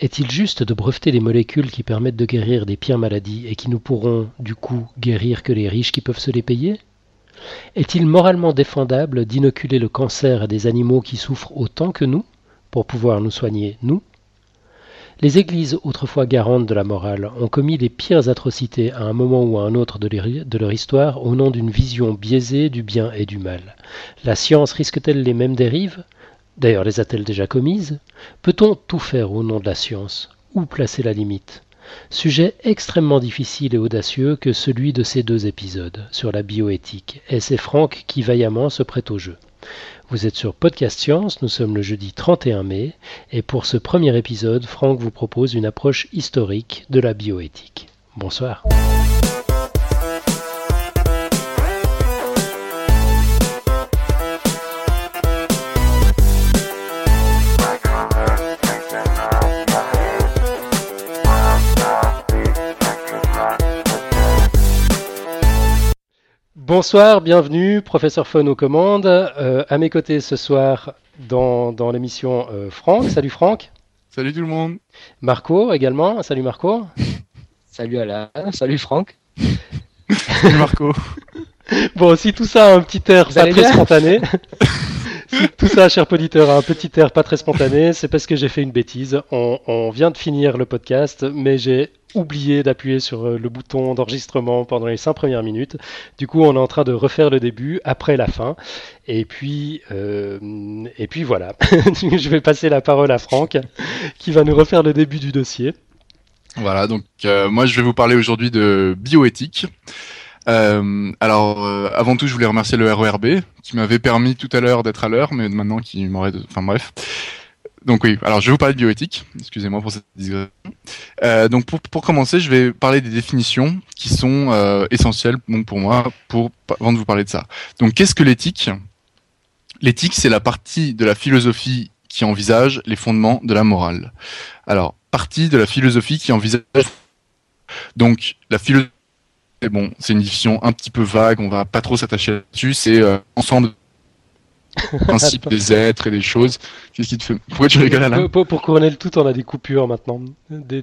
Est-il juste de breveter les molécules qui permettent de guérir des pires maladies et qui ne pourront, du coup, guérir que les riches qui peuvent se les payer? Est-il moralement défendable d'inoculer le cancer à des animaux qui souffrent autant que nous, pour pouvoir nous soigner, nous? Les églises, autrefois garantes de la morale, ont commis les pires atrocités à un moment ou à un autre de leur histoire au nom d'une vision biaisée du bien et du mal. La science risque-t-elle les mêmes dérives? D'ailleurs, les a-t-elle déjà commises? Peut-on tout faire au nom de la science? Où placer la limite? Sujet extrêmement difficile et audacieux que celui de ces deux épisodes sur la bioéthique, et c'est Franck qui vaillamment se prête au jeu. Vous êtes sur Podcast Science, nous sommes le jeudi 31 mai, et pour ce premier épisode, Franck vous propose une approche historique de la bioéthique. Bonsoir. Bonsoir, bienvenue, professeur Fon aux commandes. Euh, à mes côtés ce soir dans, dans l'émission euh, Franck. Salut Franck. Salut tout le monde. Marco également. Salut Marco. salut Alain. Salut Franck. Salut Marco. bon, si tout ça a un petit air pas très spontané. tout ça, cher auditeur, a un petit air pas très spontané, c'est parce que j'ai fait une bêtise. On, vient de finir le podcast, mais j'ai oublié d'appuyer sur euh, le bouton d'enregistrement pendant les cinq premières minutes. Du coup, on est en train de refaire le début après la fin. Et puis, euh, et puis voilà. Je vais passer la parole à Franck, qui va nous refaire le début du dossier. Voilà, donc euh, moi je vais vous parler aujourd'hui de bioéthique. Euh, alors, euh, avant tout, je voulais remercier le RERB qui m'avait permis tout à l'heure d'être à l'heure, mais maintenant qui m'aurait. Enfin bref. Donc oui, alors je vais vous parler de bioéthique. Excusez-moi pour cette digression. Euh, donc pour, pour commencer, je vais parler des définitions qui sont euh, essentielles pour moi pour avant de vous parler de ça. Donc qu'est-ce que l'éthique? L'éthique, c'est la partie de la philosophie qui envisage les fondements de la morale. Alors, partie de la philosophie qui envisage donc la philosophie bon, c'est une définition un petit peu vague, on va pas trop s'attacher là-dessus, c'est euh, ensemble principe des êtres et des choses. Qu'est-ce qui te fait Pourquoi tu rigoles là pour, pour, couronner le tout, on a des coupures maintenant.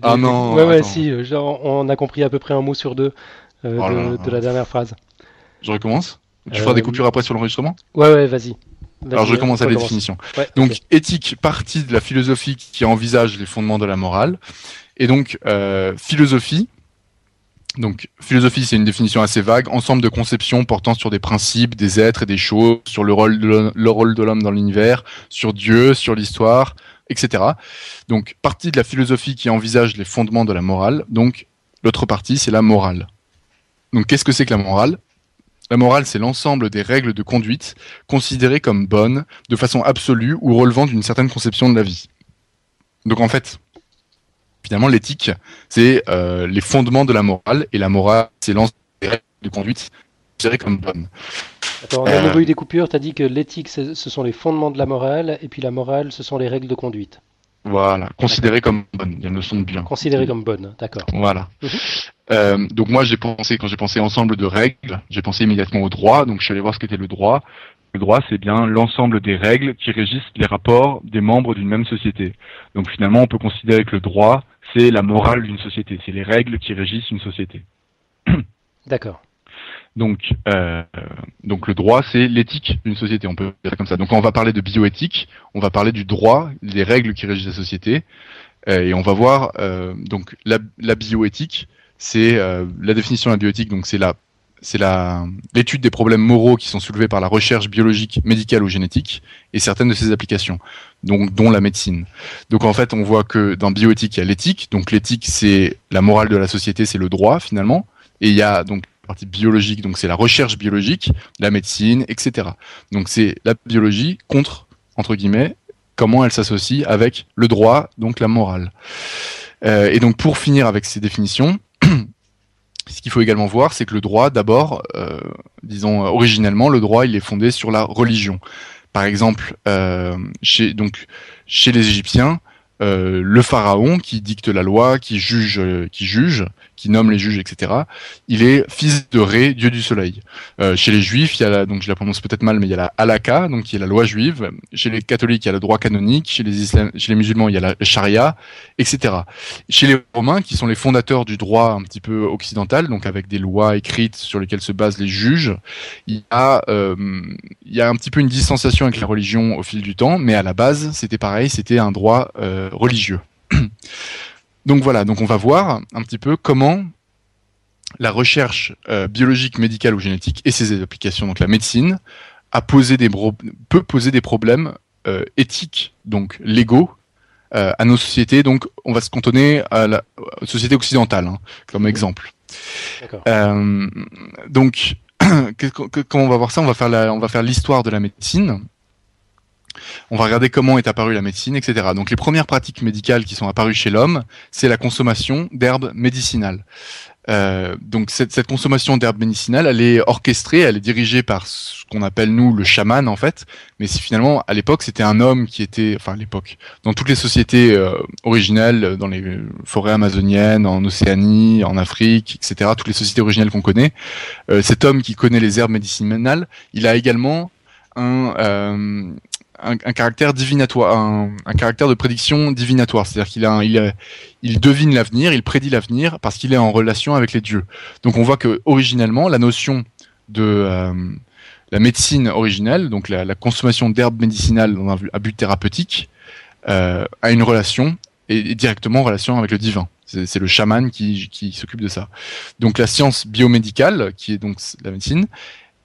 ah non. Ouais ouais si, euh, genre, on a compris à peu près un mot sur deux euh, oh de, la dernière phrase. Je recommence. Tu feras des coupures après sur l'enregistrement Ouais ouais, vas-y. Alors je recommence à la définition. donc éthique, partie de la philosophie qui envisage les fondements de la morale. Et donc philosophie, donc, philosophie, c'est une définition assez vague, ensemble de conceptions portant sur des principes, des êtres et des choses, sur le rôle de l'homme dans l'univers, sur Dieu, sur l'histoire, etc. Donc, partie de la philosophie qui envisage les fondements de la morale. Donc, l'autre partie, c'est la morale. Donc, qu'est-ce que c'est que la morale? La morale, c'est l'ensemble des règles de conduite considérées comme bonnes, de façon absolue ou relevant d'une certaine conception de la vie. Donc, en fait, finalement, l'éthique, c'est euh, les fondements de la morale, et la morale, c'est l'ensemble des règles de conduite considérées comme bonnes. Attends, on a euh... eu des coupures, tu as dit que l'éthique, ce sont les fondements de la morale, et puis la morale, ce sont les règles de conduite. Voilà, considérées comme bonnes, il y a une notion de bien. Considérées comme bonnes, d'accord. Voilà. Mhm. Euh, donc moi, j'ai pensé, quand j'ai pensé ensemble de règles, j'ai pensé immédiatement au droit, donc je suis allé voir ce qu'était le droit. Le droit, c'est bien l'ensemble des règles qui régissent les rapports des membres d'une même société. Donc finalement, on peut considérer que le droit, c'est la morale d'une société, c'est les règles qui régissent une société. D'accord. Donc, euh, donc le droit, c'est l'éthique d'une société, on peut dire comme ça. Donc quand on va parler de bioéthique, on va parler du droit, des règles qui régissent la société, euh, et on va voir euh, donc la, la bioéthique, c'est la définition de la bioéthique, donc c'est la c'est l'étude des problèmes moraux qui sont soulevés par la recherche biologique, médicale ou génétique, et certaines de ses applications, donc dont la médecine. Donc en fait, on voit que dans bioéthique, il y a l'éthique. Donc l'éthique, c'est la morale de la société, c'est le droit finalement. Et il y a donc partie biologique, donc c'est la recherche biologique, la médecine, etc. Donc c'est la biologie contre, entre guillemets, comment elle s'associe avec le droit, donc la morale. Euh, et donc pour finir avec ces définitions, ce qu'il faut également voir, c'est que le droit, d'abord, euh, disons originellement, le droit, il est fondé sur la religion. Par exemple, euh, chez, donc, chez les Égyptiens, euh, le pharaon qui dicte la loi, qui juge, qui juge, qui nomme les juges, etc. Il est fils de Ré, dieu du soleil. Euh, chez les juifs, il y a la, donc je la prononce peut-être mal, mais il y a la halakha, donc qui est la loi juive. Chez les catholiques, il y a le droit canonique. Chez les musulmans, il y a la charia, etc. Chez les romains, qui sont les fondateurs du droit un petit peu occidental, donc avec des lois écrites sur lesquelles se basent les juges, il y a, euh, un petit peu une distanciation avec la religion au fil du temps, mais à la base, c'était pareil, c'était un droit euh, religieux. Donc voilà, donc on va voir un petit peu comment la recherche euh, biologique, médicale ou génétique et ses applications, donc la médecine, a posé des peut poser des problèmes euh, éthiques, donc légaux, euh, à nos sociétés. Donc on va se cantonner à la société occidentale hein, comme exemple. donc comment on va voir ça? On va faire on va faire l'histoire de la médecine. On va regarder comment est apparue la médecine, etc. Donc les premières pratiques médicales qui sont apparues chez l'homme, c'est la consommation d'herbes médicinales. Euh, donc cette, cette consommation d'herbes médicinales, elle est orchestrée, elle est dirigée par ce qu'on appelle nous le chaman en fait. Mais finalement à l'époque c'était un homme qui était, enfin à l'époque, dans toutes les sociétés euh, originelles, dans les forêts amazoniennes, en Océanie, en Afrique, etc. Toutes les sociétés originelles qu'on connaît, euh, cet homme qui connaît les herbes médicinales, il a également un, euh, un, caractère divinatoire, un, caractère de prédiction divinatoire. C'est-à-dire qu'il a, il, il devine l'avenir, il prédit l'avenir parce qu'il est en relation avec les dieux. Donc on voit que originellement la notion de euh, la médecine originelle, donc la, consommation d'herbes médicinales dans un, à but thérapeutique, euh, a une relation et directement en relation avec le divin. C'est le chaman qui, s'occupe de ça. Donc la science biomédicale, qui est donc la médecine,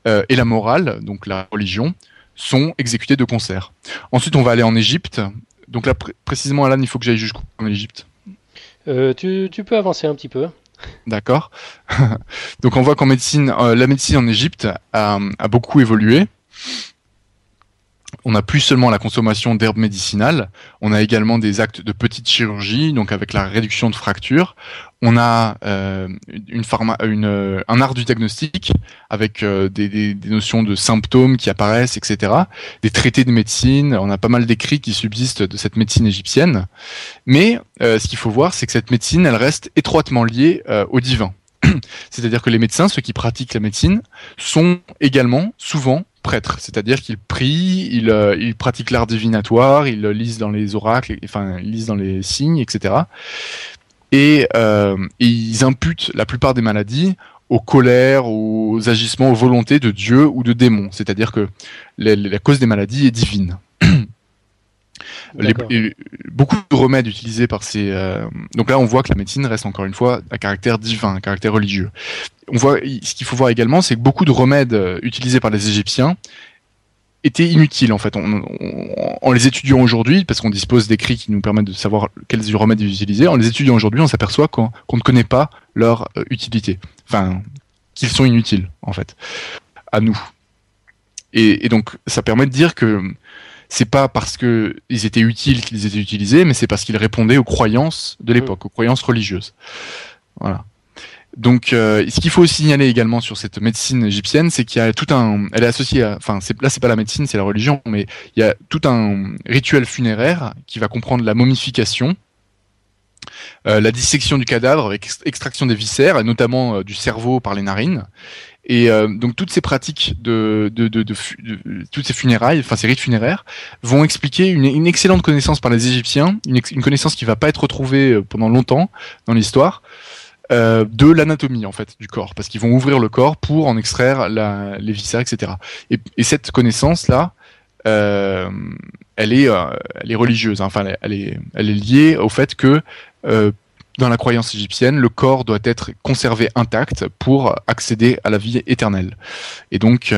euh, et la morale, donc la religion, sont exécutés de concert. Ensuite, on va aller en Égypte. Donc là, précisément, Alan, il faut que j'aille jusqu'en Égypte? Euh, tu, peux avancer un petit peu. D'accord. Donc on voit qu'en médecine, euh, la médecine en Égypte a, a beaucoup évolué on n'a plus seulement la consommation d'herbes médicinales, on a également des actes de petite chirurgie, donc avec la réduction de fractures. On a euh, une une, euh, un art du diagnostic avec euh, des, notions de symptômes qui apparaissent, etc. Des traités de médecine, on a pas mal d'écrits qui subsistent de cette médecine égyptienne. Mais ce qu'il faut voir, c'est que cette médecine, elle reste étroitement liée au divin. C'est-à-dire que les médecins, ceux qui pratiquent la médecine, sont également souvent prêtres, c'est-à-dire qu'ils prient, ils, euh, ils pratiquent l'art divinatoire, ils lisent dans les oracles, enfin ils lisent dans les signes, etc. Et, euh, ils imputent la plupart des maladies aux colères, aux agissements, aux volontés de Dieu ou de démons, c'est-à-dire que la cause des maladies est divine beaucoup de remèdes utilisés par ces. Euh, donc là, on voit que la médecine reste encore une fois à caractère divin, à caractère religieux. On voit, ce qu'il faut voir également, c'est que beaucoup de remèdes euh, utilisés par les Égyptiens étaient inutiles en fait. en les étudiant aujourd'hui, parce qu'on dispose d'écrits qui nous permettent de savoir quels remèdes ils utilisaient, en les étudiant aujourd'hui, on s'aperçoit qu'on ne connaît pas leur euh, utilité. Enfin, qu'ils sont inutiles en fait, à nous. Et, et, donc, ça permet de dire que c'est pas parce que ils étaient utiles qu'ils étaient utilisés, mais c'est parce qu'ils répondaient aux croyances de l'époque, mm. aux croyances religieuses. Voilà. Donc, euh, ce qu'il faut signaler également sur cette médecine égyptienne, c'est qu'il y a tout un, elle est associée à, enfin, c'est, là c'est pas la médecine, c'est la religion, mais il y a tout un rituel funéraire qui va comprendre la momification, euh, la dissection du cadavre avec extraction des viscères, notamment euh, du cerveau par les narines, et euh, donc toutes ces pratiques de, de, de, de, toutes ces funérailles, enfin ces rites funéraires, vont expliquer une, une excellente connaissance par les Égyptiens, une, une, connaissance qui va pas être retrouvée euh, pendant longtemps dans l'histoire, euh, de l'anatomie en fait du corps, parce qu'ils vont ouvrir le corps pour en extraire la, les viscères, etc. Et, et cette connaissance là, euh, elle est, euh, elle est religieuse, hein. enfin elle est, elle est liée au fait que dans la croyance égyptienne, le corps doit être conservé intact pour accéder à la vie éternelle. Et donc,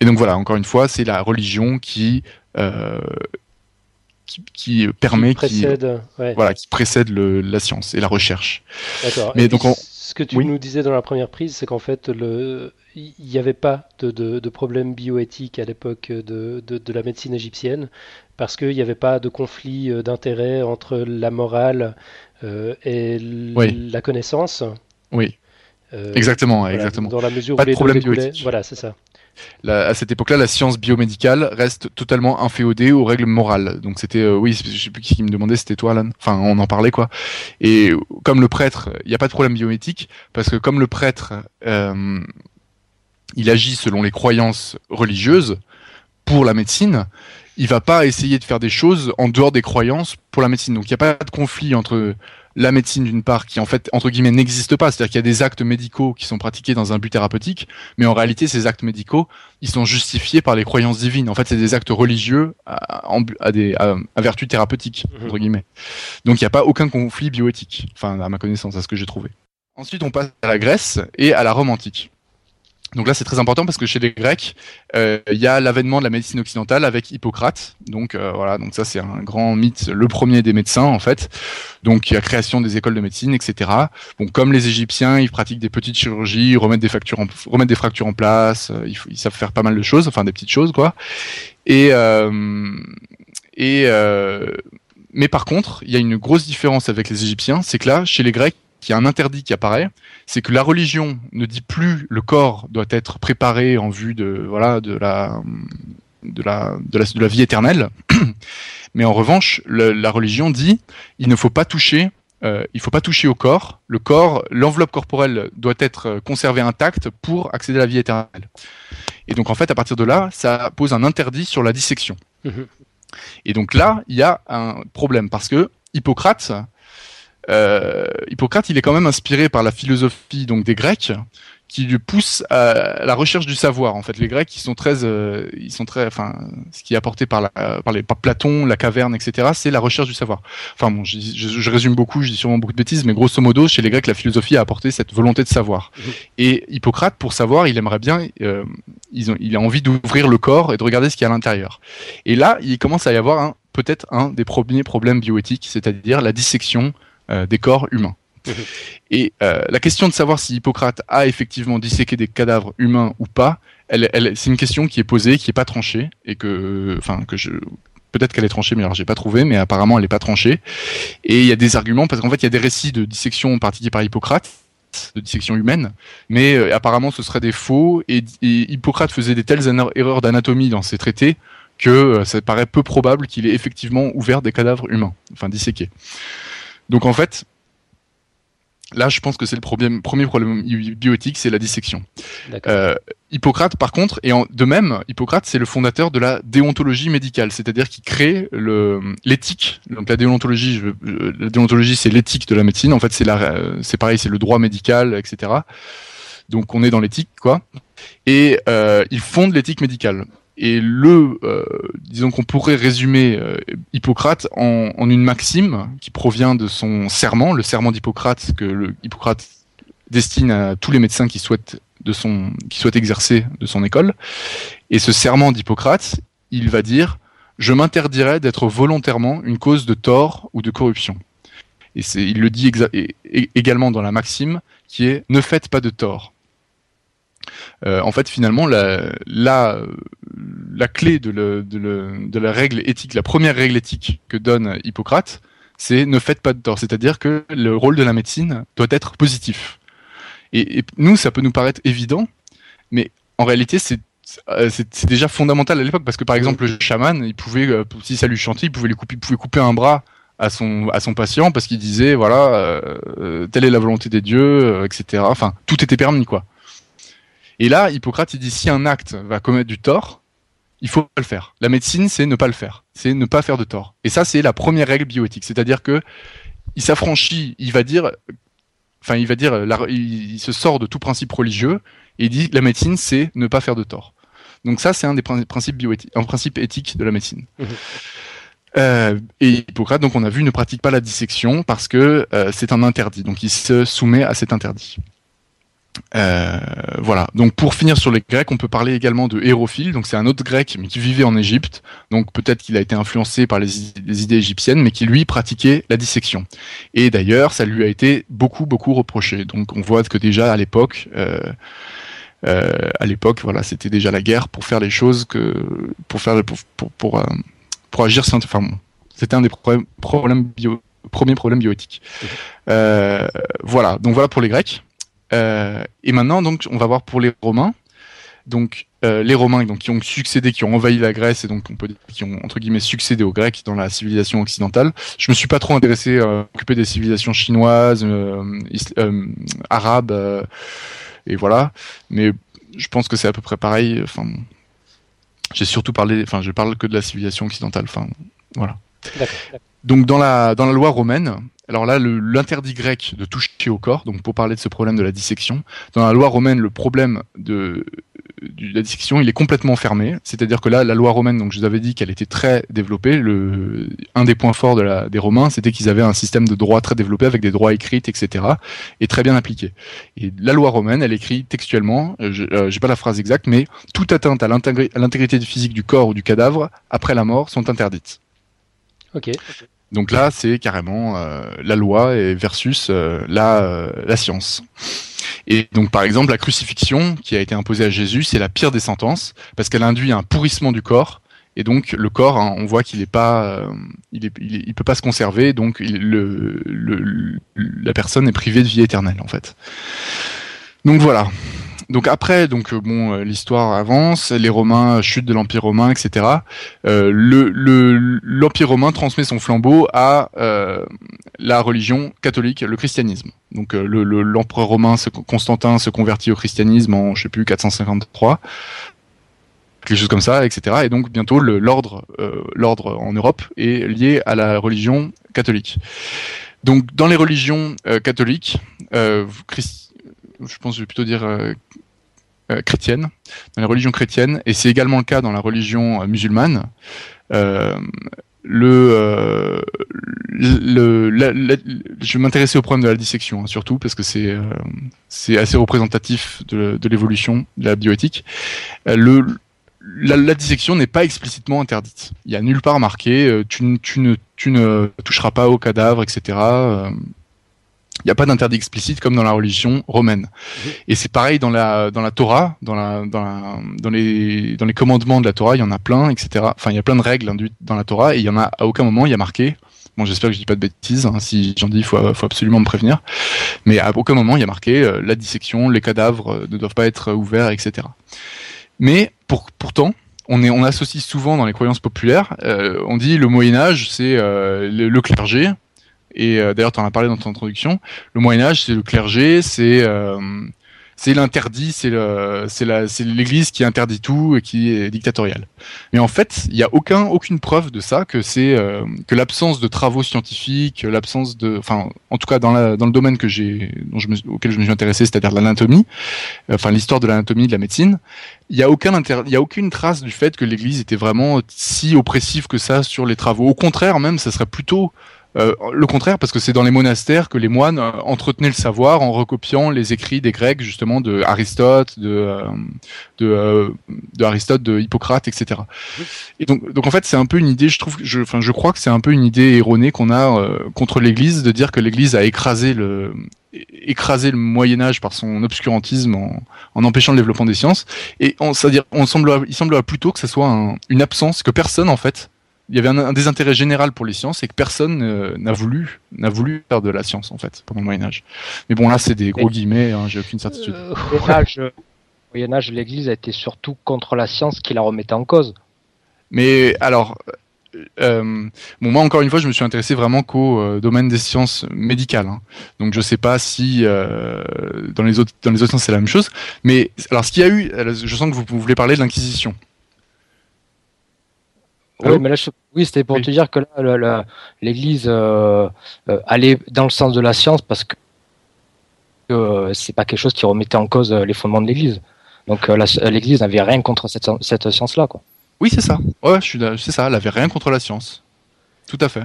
et donc voilà, encore une fois, c'est la religion qui, qui, permet, qui précède, voilà, qui précède le, la science et la recherche. D'accord. Mais donc, ce que tu nous disais dans la première prise, c'est qu'en fait, le, il n'y avait pas de, de, de problème bioéthique à l'époque de, de, la médecine égyptienne parce qu'il n'y avait pas de conflit euh, d'intérêt entre la morale euh, et la connaissance. Oui. Euh, exactement, exactement. Dans la mesure où les problème Voilà, c'est ça. À cette époque-là, la science biomédicale reste totalement inféodée aux règles morales. Donc c'était, euh, oui, je sais plus qui me demandait, c'était toi, Alan. Enfin, on en parlait quoi. Et comme le prêtre, il n'y a pas de problème bioéthique parce que comme le prêtre, euh, il agit selon les croyances religieuses pour la médecine, il va pas essayer de faire des choses en dehors des croyances pour la médecine. Donc il n'y a pas de conflit entre la médecine d'une part qui en fait entre guillemets n'existe pas, c'est-à-dire qu'il y a des actes médicaux qui sont pratiqués dans un but thérapeutique, mais en réalité ces actes médicaux ils sont justifiés par les croyances divines. En fait, c'est des actes religieux à, à des à, vertu thérapeutique mhm. entre guillemets. Donc il n'y a pas aucun conflit bioéthique, enfin à ma connaissance, à ce que j'ai trouvé. Ensuite, on passe à la Grèce et à la Rome antique. Donc là, c'est très important parce que chez les Grecs, euh, il y a l'avènement de la médecine occidentale avec Hippocrate. Donc euh, voilà, donc ça c'est un grand mythe, le premier des médecins en fait. Donc il y a création des écoles de médecine, etc. Bon, comme les Égyptiens, ils pratiquent des petites chirurgies, remettent des fractures, en, remettent des fractures en place. Euh, ils, ils, savent faire pas mal de choses, enfin des petites choses quoi. Et et mais par contre, il y a une grosse différence avec les Égyptiens, c'est que là, chez les Grecs, il y a un interdit qui apparaît, c'est que la religion ne dit plus le corps doit être préparé en vue de voilà de la de la de la, de la vie éternelle, mais en revanche la religion dit il ne faut pas toucher euh, il faut pas toucher au corps. Le corps, l'enveloppe corporelle doit être conservée intacte pour accéder à la vie éternelle. Et donc en fait, à partir de là, ça pose un interdit sur la dissection. Mhm. Et donc là, il y a un problème parce que Hippocrate, Hippocrate, il est quand même inspiré par la philosophie donc des Grecs, qui lui pousse à la recherche du savoir. En fait, les Grecs, ils sont très, euh, ils sont très, enfin, ce qui est apporté par, la, par, les, par Platon, la caverne, etc., c'est la recherche du savoir. Enfin bon, je, je, résume beaucoup, je dis sûrement beaucoup de bêtises, mais grosso modo, chez les Grecs, la philosophie a apporté cette volonté de savoir. Mmh. Et Hippocrate, pour savoir, il aimerait bien, euh, ils ont, il a envie d'ouvrir le corps et de regarder ce qu'il y a à l'intérieur. Et là, il commence à y avoir un, peut-être un des premiers problèmes bioéthiques, c'est-à-dire la dissection euh, des corps humains. Et euh, la question de savoir si Hippocrate a effectivement disséqué des cadavres humains ou pas, elle, elle, c'est une question qui est posée, qui est pas tranchée, et que, enfin, que je, peut-être qu'elle est tranchée, mais alors j'ai pas trouvé, mais apparemment elle est pas tranchée. Et il y a des arguments parce qu'en fait il y a des récits de dissection pratiqués par Hippocrate de dissection humaine, mais euh, apparemment ce serait des faux et, Hippocrate faisait des telles erreurs d'anatomie dans ses traités que ça paraît peu probable qu'il ait effectivement ouvert des cadavres humains, enfin disséqués. Donc en fait, là je pense que c'est le premier, premier problème bioéthique, c'est la dissection. Euh, Hippocrate par contre, et de même, Hippocrate c'est le fondateur de la déontologie médicale, c'est-à-dire qu'il crée l'éthique. Donc la déontologie, la déontologie c'est l'éthique de la médecine. En fait c'est c'est pareil, c'est le droit médical, etc. Donc on est dans l'éthique quoi. Et euh, il fonde l'éthique médicale. Et le, euh, disons qu'on pourrait résumer euh, Hippocrate en, une maxime qui provient de son serment, le serment d'Hippocrate que le, Hippocrate destine à tous les médecins qui souhaitent de son, qui souhaitent exercer de son école. Et ce serment d'Hippocrate, il va dire je m'interdirais d'être volontairement une cause de tort ou de corruption. Et c'est, il le dit également dans la maxime qui est ne faites pas de tort. Euh, en fait, finalement, la, la, la clé de, le, de, le, de, la règle éthique, la première règle éthique que donne Hippocrate, c'est ne faites pas de tort. C'est-à-dire que le rôle de la médecine doit être positif. Et, et nous, ça peut nous paraître évident, mais en réalité, c'est euh, c'est déjà fondamental à l'époque parce que par exemple le chaman il pouvait euh, si ça lui chantait il pouvait lui couper il pouvait couper un bras à son à son patient parce qu'il disait voilà euh, telle est la volonté des dieux etc enfin tout était permis quoi et là, Hippocrate, il dit si un acte va commettre du tort, il faut pas le faire. La médecine, c'est ne pas le faire. C'est ne pas faire de tort. Et ça, c'est la première règle bioéthique. C'est-à-dire que il s'affranchit, il va dire, enfin, il va dire, il, se sort de tout principe religieux et il dit la médecine, c'est ne pas faire de tort. Donc ça, c'est un des principes bioéthiques, un principe éthique de la médecine. Mmh. Euh, et Hippocrate, donc on a vu, ne pratique pas la dissection parce que euh, c'est un interdit. Donc il se soumet à cet interdit. Euh, voilà. Donc pour finir sur les Grecs, on peut parler également de Hérophile. Donc c'est un autre Grec mais qui vivait en Égypte. Donc peut-être qu'il a été influencé par les, idées égyptiennes, mais qui lui pratiquait la dissection. Et d'ailleurs, ça lui a été beaucoup beaucoup reproché. Donc on voit que déjà à l'époque, euh, euh, à l'époque, voilà, c'était déjà la guerre pour faire les choses que pour faire pour pour pour, pour agir. Enfin, bon, c'était un des problèmes, problèmes bio, premiers problèmes bioéthiques. voilà. Donc voilà pour les Grecs. Euh, et maintenant, donc, on va voir pour les Romains. donc euh, les Romains donc qui ont succédé, qui ont envahi la Grèce et donc on peut dire qui ont entre guillemets succédé aux Grecs dans la civilisation occidentale. Je me suis pas trop intéressé à occuper des civilisations chinoises, euh, euh, arabes et voilà, mais je pense que c'est à peu près pareil. Enfin, j'ai surtout parlé, enfin, je parle que de la civilisation occidentale. Enfin, voilà. Donc dans la dans la loi romaine, alors là, l'interdit grec de toucher au corps, donc pour parler de ce problème de la dissection, dans la loi romaine, le problème de, la dissection, il est complètement fermé. C'est-à-dire que là, la loi romaine, donc je vous avais dit qu'elle était très développée. Le, un des points forts de la, des Romains, c'était qu'ils avaient un système de droit très développé avec des droits écrits, etc., et très bien appliqué. Et la loi romaine, elle écrit textuellement, euh, je euh, j'ai pas la phrase exacte, mais toute atteinte à l'intégrité physique du corps ou du cadavre après la mort sont interdites. Ok. Donc là, c'est carrément euh, la loi versus euh, la, euh, la science. Et donc, par exemple, la crucifixion qui a été imposée à Jésus, c'est la pire des sentences parce qu'elle induit un pourrissement du corps. Et donc, le corps, hein, on voit qu'il est pas, il, est, il, peut pas se conserver. Donc, le, le, la personne est privée de vie éternelle, en fait. Donc voilà donc après, donc euh, bon, euh, l'histoire avance, les Romains chutent de l'Empire romain, etc. Euh, le l'Empire romain transmet son flambeau à euh, la religion catholique, le christianisme. Donc le l'empereur romain Constantin se convertit au christianisme en je sais plus 453 quelque chose comme ça, etc. Et donc bientôt l'ordre l'ordre en Europe est lié à la religion catholique. Donc dans les religions catholiques, euh, je pense je vais plutôt dire euh, euh, chrétienne, dans les religions chrétiennes, et c'est également le cas dans la religion euh, musulmane. je vais m'intéresser au problème de la dissection, hein, surtout parce que c'est assez représentatif de, l'évolution de la bioéthique. la, la, dissection n'est pas explicitement interdite. Il y a nulle part marqué tu ne toucheras pas au cadavre, etc. Il n'y a pas d'interdit explicite comme dans la religion romaine. Et c'est pareil dans la dans la Torah, dans la dans les dans les commandements de la Torah, il y en a plein, etc. Enfin, il y a plein de règles dans la Torah et il y en a à aucun moment il y a marqué. Bon, j'espère que je dis pas de bêtises. Hein, si j'en dis, il faut, faut absolument me prévenir. Mais à aucun moment il y a marqué euh, la dissection, les cadavres euh, ne doivent pas être ouverts, etc. Mais pour, pourtant, on, est, on associe souvent dans les croyances populaires, euh, on dit le Moyen Âge, c'est le, clergé, et euh, d'ailleurs, tu en as parlé dans ton introduction. Le Moyen Âge, c'est le clergé, c'est euh, c'est l'interdit, c'est l'Église qui interdit tout et qui est dictatoriale. Mais en fait, il n'y a aucun, aucune preuve de ça que c'est euh, que l'absence de travaux scientifiques, l'absence de, enfin, en tout cas dans, la, dans le domaine que j'ai, auquel je me suis intéressé, c'est-à-dire l'anatomie, enfin l'histoire de l'anatomie de la médecine, il n'y a aucun inter... il y a aucune trace du fait que l'Église était vraiment si oppressive que ça sur les travaux. Au contraire, même, ça serait plutôt euh, le contraire, parce que c'est dans les monastères que les moines euh, entretenaient le savoir en recopiant les écrits des Grecs, justement, de Aristote, de, euh, de, de, Aristote, de Hippocrate, etc. Et donc, donc en fait, c'est un peu une idée, je trouve, je, enfin, je crois que c'est un peu une idée erronée qu'on a contre l'Église de dire que l'Église a écrasé le écrasé le Moyen Âge par son obscurantisme en, en empêchant le développement des sciences. Et on, c'est-à-dire, on semble, il semble plutôt que ce soit une absence, que personne en fait il y avait un, désintérêt général pour les sciences et que personne euh, n'a voulu n'a voulu faire de la science en fait pendant le Moyen Âge. Mais bon là c'est des gros guillemets, hein, j'ai aucune certitude. Euh, au Moyen Âge, Moyen Âge, l'Église a été surtout contre la science qui la remettait en cause. Mais alors. Euh, bon, moi encore une fois, je me suis intéressé vraiment qu'au domaine des sciences médicales. Hein. Donc je sais pas si dans les autres dans les autres sciences c'est la même chose. Mais alors ce qu'il y a eu, je sens que vous, vous voulez parler de l'inquisition. Oui, mais là, oui, c'était pour te dire que là, l'Église euh, euh, allait dans le sens de la science parce que euh, c'est pas quelque chose qui remettait en cause les fondements de l'Église. Donc l'Église n'avait rien contre cette, cette science-là, quoi. Oui, c'est ça. Ouais, je suis, c'est ça. Elle avait rien contre la science. Tout à fait.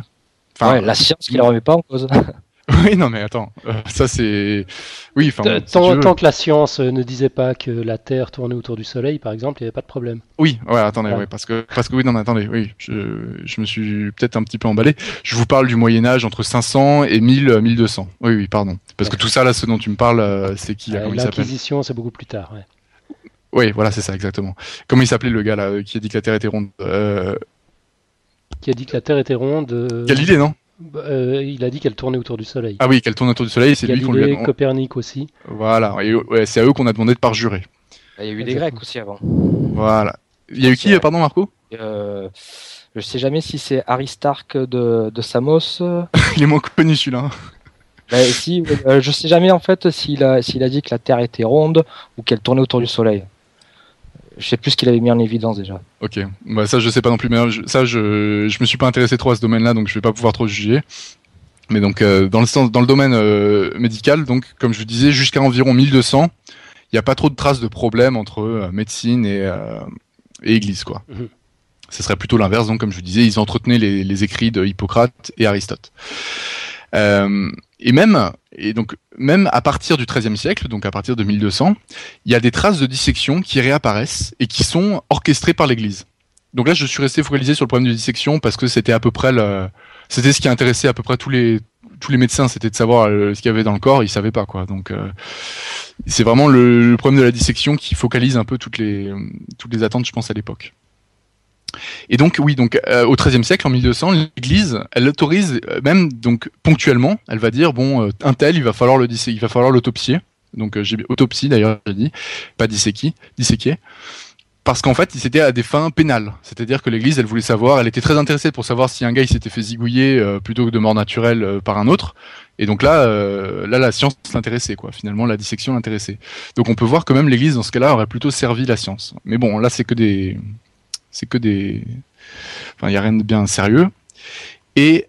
Enfin, la science qui la remet pas en cause. Oui, non, mais attends, euh, ça c'est. Oui, enfin. tant, que la science euh, ne disait pas que la Terre tournait autour du Soleil, par exemple, il n'y avait pas de problème. Oui, ouais, attendez, parce que parce que oui, non, attendez, oui, je, je me suis peut-être un petit peu emballé. Je vous parle du Moyen Âge entre 500 et 1000, 1200. Oui, oui, pardon. Parce que tout ça là, ce dont tu me parles, euh, c'est qui L'Inquisition, c'est beaucoup plus tard. Ouais. Oui, voilà, c'est ça, exactement. Comment il s'appelait le gars là qui a dit que la Terre était ronde Qui a dit que la Terre était ronde Galilée, non? Euh, il a dit qu'elle tournait autour du Soleil. Ah oui, qu'elle tourne autour du Soleil, c'est lui qu'on lui a Copernic aussi. Voilà, et c'est à eux qu'on a demandé de parjurer. Il y a eu des Grecs aussi avant. Voilà. Il y a eu qui, pardon, Marco? Euh, Je sais jamais si c'est Aristarque de, de Samos. Il est moins connu celui-là. Ben, si, euh, je sais jamais en fait s'il a, s'il a dit que la Terre était ronde ou qu'elle tournait autour du Soleil. Je sais plus ce qu'il avait mis en évidence déjà. Ok, bah, ça je sais pas non plus, mais ça je, je me suis pas intéressé trop à ce domaine-là, donc je vais pas pouvoir trop juger. Mais donc euh, dans le dans le domaine euh, médical, donc comme je vous disais, jusqu'à environ 1200, il n'y a pas trop de traces de problèmes entre euh, médecine et, et Église, quoi. Mhm. Ce serait plutôt l'inverse, donc comme je vous disais, ils entretenaient les, les écrits de Hippocrate et Aristote. Et même, et donc même à partir du XIIIe siècle, donc à partir de 1200, il y a des traces de dissection qui réapparaissent et qui sont orchestrées par l'Église. Donc là, je suis resté focalisé sur le problème de dissection parce que c'était à peu près le, c'était ce qui intéressait à peu près tous les tous les médecins, c'était de savoir euh, ce qu'il y avait dans le corps, ils savaient pas quoi. Donc euh, c'est vraiment le, problème de la dissection qui focalise un peu toutes les toutes les attentes, je pense à l'époque. Et donc oui, donc euh, au XIIIe siècle, en 1200, l'Église, elle autorise même donc ponctuellement, elle va dire bon, un tel, il va falloir le il va falloir l'autopsier. Donc j'ai autopsie d'ailleurs, j'ai dit, pas disséquer, disséquer parce qu'en fait, c'était à des fins pénales. C'est-à-dire que l'Église, elle voulait savoir, elle était très intéressée pour savoir si un gars il s'était fait zigouiller euh, plutôt que de mort naturelle euh, par un autre. Et donc là, euh, là, la science l'intéressait, quoi. Finalement, la dissection l'intéressait. Donc on peut voir que même l'Église, dans ce cas-là, aurait plutôt servi la science. Mais bon, là, c'est que des, c'est que des, enfin, il y a rien de bien sérieux. Et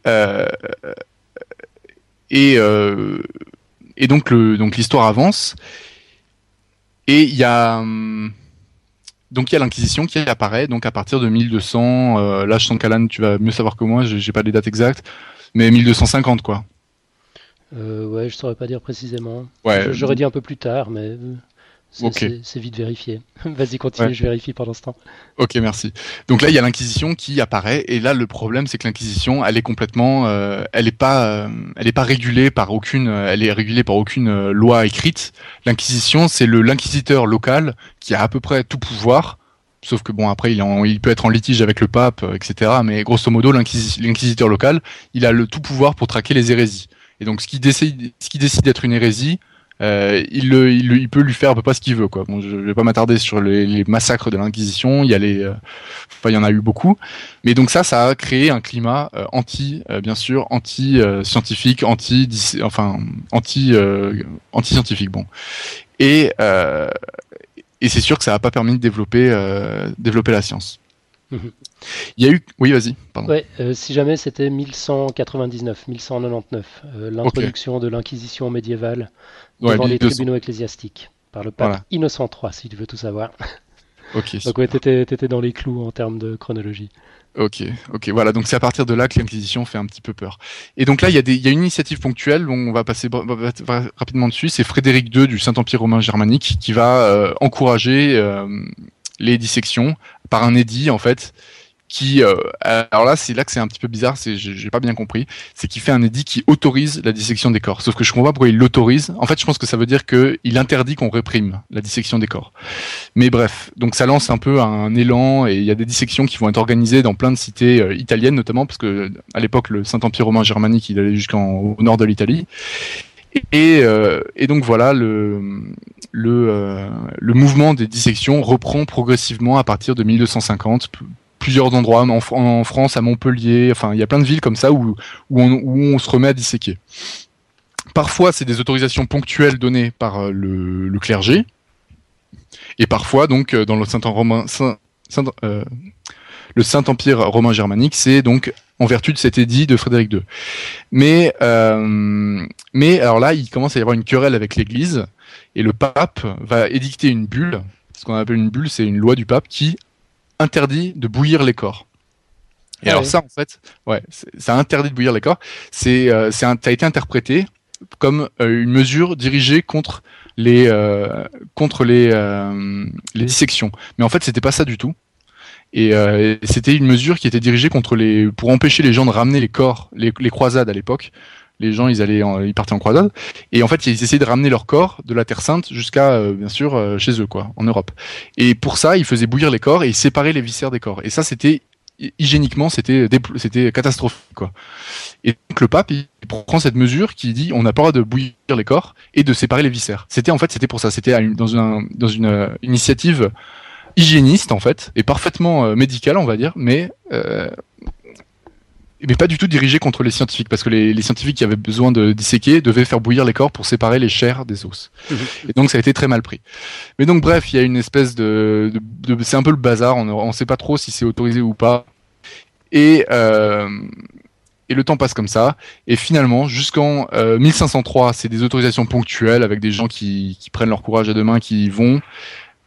et et donc le, donc l'histoire avance. Et il y a hum, donc il y a l'Inquisition qui apparaît donc à partir de 1200. Euh, là, je sens qu'Alan, tu vas mieux savoir que moi. J'ai pas les dates exactes, mais 1250 quoi. Euh, ouais, je saurais pas dire précisément. Ouais. J'aurais dit un peu plus tard, mais euh, c'est vite vérifié. Vas-y, continue, je vérifie pendant ce temps. Ok, merci. Donc là, il y a l'Inquisition qui apparaît, et là, le problème, c'est que l'Inquisition, elle est complètement, euh, elle est pas, euh, elle est pas régulée par aucune, elle est régulée par aucune euh, loi écrite. L'Inquisition, c'est le l'inquisiteur local qui a à peu près tout pouvoir. Sauf que bon, après, il, il peut être en litige avec le pape, etc. Mais grosso modo, l'inquisiteur local, il a le tout pouvoir pour traquer les hérésies. Et donc, ce qui décide, ce qui décide d'être une hérésie, euh, il, il, peut lui faire à peu près ce qu'il veut. Quoi. Bon, je vais pas m'attarder sur les, massacres de l'Inquisition. Il y a les, euh, enfin, il y en a eu beaucoup. Mais donc ça, ça a créé un climat euh, anti, bien sûr, anti scientifique, anti, enfin, anti, anti scientifique. Bon. Et et c'est sûr que ça n'a pas permis de développer développer la science. Il y a eu. Oui, vas-y. Ouais, si jamais c'était 1199, 1199, l'introduction de l'Inquisition médiévale devant les tribunaux ecclésiastiques par le pape Innocent III, si tu veux tout savoir. Ok. donc ouais, t'étais, étais dans les clous en termes de chronologie. Ok, ok, voilà. Donc c'est à partir de là que l'Inquisition fait un petit peu peur. Et donc là, il y a, des, il y a une initiative ponctuelle, on va passer rapidement dessus. C'est Frédéric II du Saint-Empire romain germanique qui va euh, encourager euh, les dissections par un édit en fait qui euh, alors là c'est là que c'est un petit peu bizarre c'est j'ai pas bien compris. C'est qu'il fait un édit qui autorise la dissection des corps. Sauf que je comprends pas pourquoi il l'autorise. En fait je pense que ça veut dire que il interdit qu'on réprime la dissection des corps. Mais bref donc ça lance un peu un élan et il y a des dissections qui vont être organisées dans plein de cités euh, italiennes notamment parce que à l'époque le Saint Empire romain germanique il allait jusqu'au nord de l'Italie. Et, euh, et, donc voilà, le, le, le mouvement des dissections reprend progressivement à partir de 1250, plusieurs endroits, en, France, à Montpellier, enfin il y a plein de villes comme ça où, où, on, se remet à disséquer. Parfois, c'est des autorisations ponctuelles données par euh, le, clergé, et parfois, donc, euh, dans le Saint-Empire Saint, euh, le Saint-Empire romain germanique, c'est donc en vertu de cet édit de Frédéric II. Mais, mais alors là, il commence à y avoir une querelle avec l'Église, et le pape va édicter une bulle. Ce qu'on appelle une bulle, c'est une loi du pape qui interdit de bouillir les corps. Et alors ça, en fait, ouais, ça interdit de bouillir les corps. C'est, euh, ça a été interprété comme euh, une mesure dirigée contre les, euh, contre les, les dissections. Mais en fait, c'était pas ça du tout. Et c'était une mesure qui était dirigée contre les, pour empêcher les gens de ramener les corps, les, les croisades à l'époque. Les gens, ils allaient, ils partaient en croisade, et en fait, ils essayaient de ramener leur corps de la Terre Sainte jusqu'à, bien sûr, chez eux, quoi, en Europe. Et pour ça, ils faisaient bouillir les corps et ils séparaient les viscères des corps. Et ça, c'était hygiéniquement, c'était c'était catastrophique. Quoi. Et donc le pape il prend cette mesure qui dit on n'a pas le droit de bouillir les corps et de séparer les viscères. C'était en fait c'était pour ça. C'était dans, dans une euh, initiative hygiéniste en fait et parfaitement euh, médicale on va dire, mais euh, mais pas du tout dirigé contre les scientifiques, parce que les, scientifiques qui avaient besoin de disséquer devaient faire bouillir les corps pour séparer les chairs des os. Mhm. Et donc ça a été très mal pris. Mais donc bref, il y a une espèce de, c'est un peu le bazar, on ne sait pas trop si c'est autorisé ou pas. Et euh, et le temps passe comme ça. Et finalement, jusqu'en 1503, euh, c'est des autorisations ponctuelles avec des gens qui, qui prennent leur courage à deux mains, qui y vont.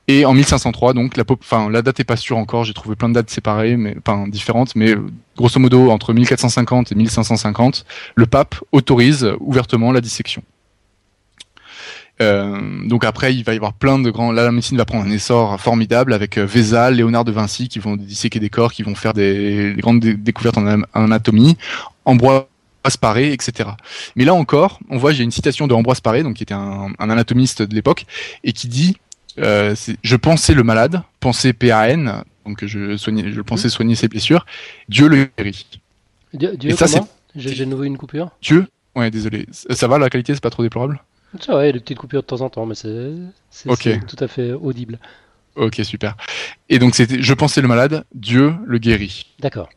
Et en 1503, donc la, enfin, la date est pas sûre encore. J'ai trouvé plein de dates séparées, mais enfin différentes, mais grosso modo entre 1450 et 1550, le pape autorise ouvertement la dissection. Euh, donc après, il va y avoir plein de grands. Là, la médecine va prendre un essor formidable avec euh, Vézal, Léonard de Vinci qui vont disséquer des corps, qui vont faire des, grandes découvertes en, anatomie, Ambroise Paré, etc. Mais là encore, on voit, j'ai une citation de Ambroise Paré, donc qui était un, un anatomiste de l'époque, et qui dit euh, je pensais le malade, pensais PAN, donc je, soignais, je pensais soigner ses blessures. Dieu le guérit. Dieu, Dieu ça, comment J'ai de nouveau une coupure. Dieu Ouais, désolé. Ça va, la qualité, c'est pas trop déplorable? Ça va, il y a des petites coupures de temps en temps, mais c'est tout à fait audible. Ok, super. Et donc, c'était je pensais le malade, Dieu le guérit. D'accord.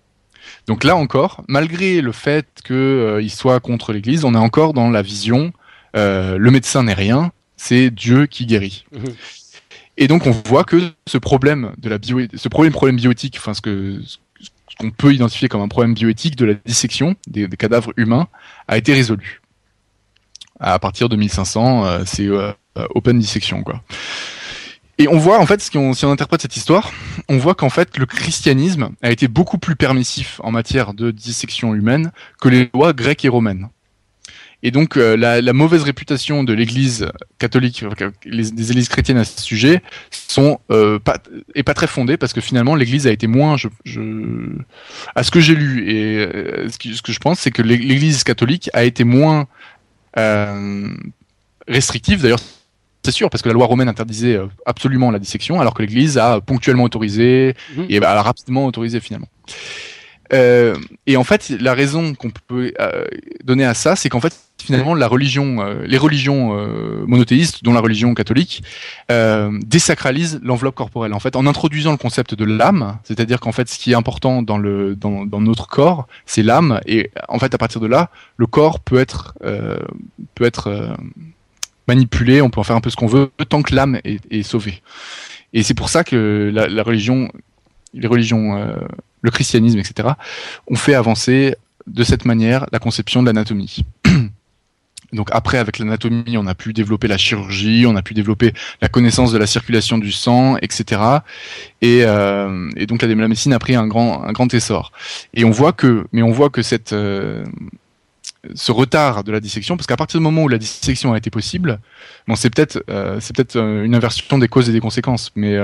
Donc là encore, malgré le fait qu'il euh, soit contre l'Église, on est encore dans la vision euh, le médecin n'est rien, c'est Dieu qui guérit. Mhm. Et donc on voit que ce problème de ce bioéthique, enfin ce qu'on peut identifier comme un problème bioéthique de la dissection des, cadavres humains, a été résolu. À partir de 1500, euh, c'est euh, open dissection. Et on voit en fait, si on interprète cette histoire, on voit qu'en fait le christianisme a été beaucoup plus permissif en matière de dissection humaine que les lois grecques et romaines. Et donc euh, la, la, mauvaise réputation de l'Église catholique, les, des églises chrétiennes à ce sujet, sont euh, pas est pas très fondée parce que finalement l'Église a été moins, je, je à ce que j'ai lu et euh, ce, que, ce, que, je pense, c'est que l'Église catholique a été moins euh, restrictive. D'ailleurs, c'est sûr, parce que la loi romaine interdisait absolument la dissection, alors que l'Église a ponctuellement autorisé mmh. et a rapidement autorisé finalement. Euh, et en fait, la raison qu'on peut euh, donner à ça, c'est qu'en fait, finalement, euh, les religions monothéistes, dont la religion catholique, désacralisent l'enveloppe corporelle. En fait, en introduisant le concept de l'âme, c'est-à-dire qu'en fait, ce qui est important dans notre corps, c'est l'âme, et en fait, à partir de là, le corps peut être manipulé, on peut en faire un peu ce qu'on veut, tant que l'âme est, sauvée. Et c'est pour ça que la religion, les religions le christianisme, etc., ont fait avancer de cette manière la conception de l'anatomie. Donc après, avec l'anatomie, on a pu développer la chirurgie, on a pu développer la connaissance de la circulation du sang, etc. Et, euh, et donc la, médecine a pris un grand, un grand essor. Et on voit que, mais on voit que cette, euh, ce retard de la dissection, parce qu'à partir du moment où la dissection a été possible, bon, c'est peut-être, euh, c'est peut-être une inversion des causes et des conséquences, mais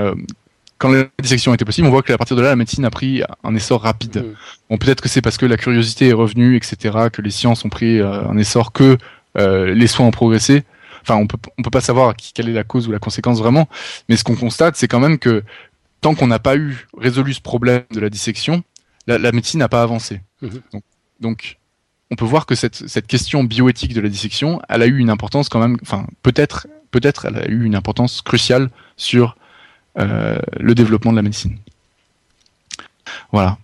quand la dissection était possible, on voit que à partir de là, la médecine a pris un essor rapide. Mm. Bon, peut-être que c'est parce que la curiosité est revenue, etc., que les sciences ont pris euh, un essor, que euh, les soins ont progressé. Enfin, on peut, on peut pas savoir quelle est la cause ou la conséquence vraiment, mais ce qu'on constate, c'est quand même que tant qu'on n'a pas eu résolu ce problème de la dissection, la, médecine n'a pas avancé. Mm-hmm. Donc, donc, on peut voir que cette, cette question bioéthique de la dissection, elle a eu une importance quand même, enfin, peut-être, peut-être, elle a eu une importance cruciale sur le développement de la médecine. Voilà.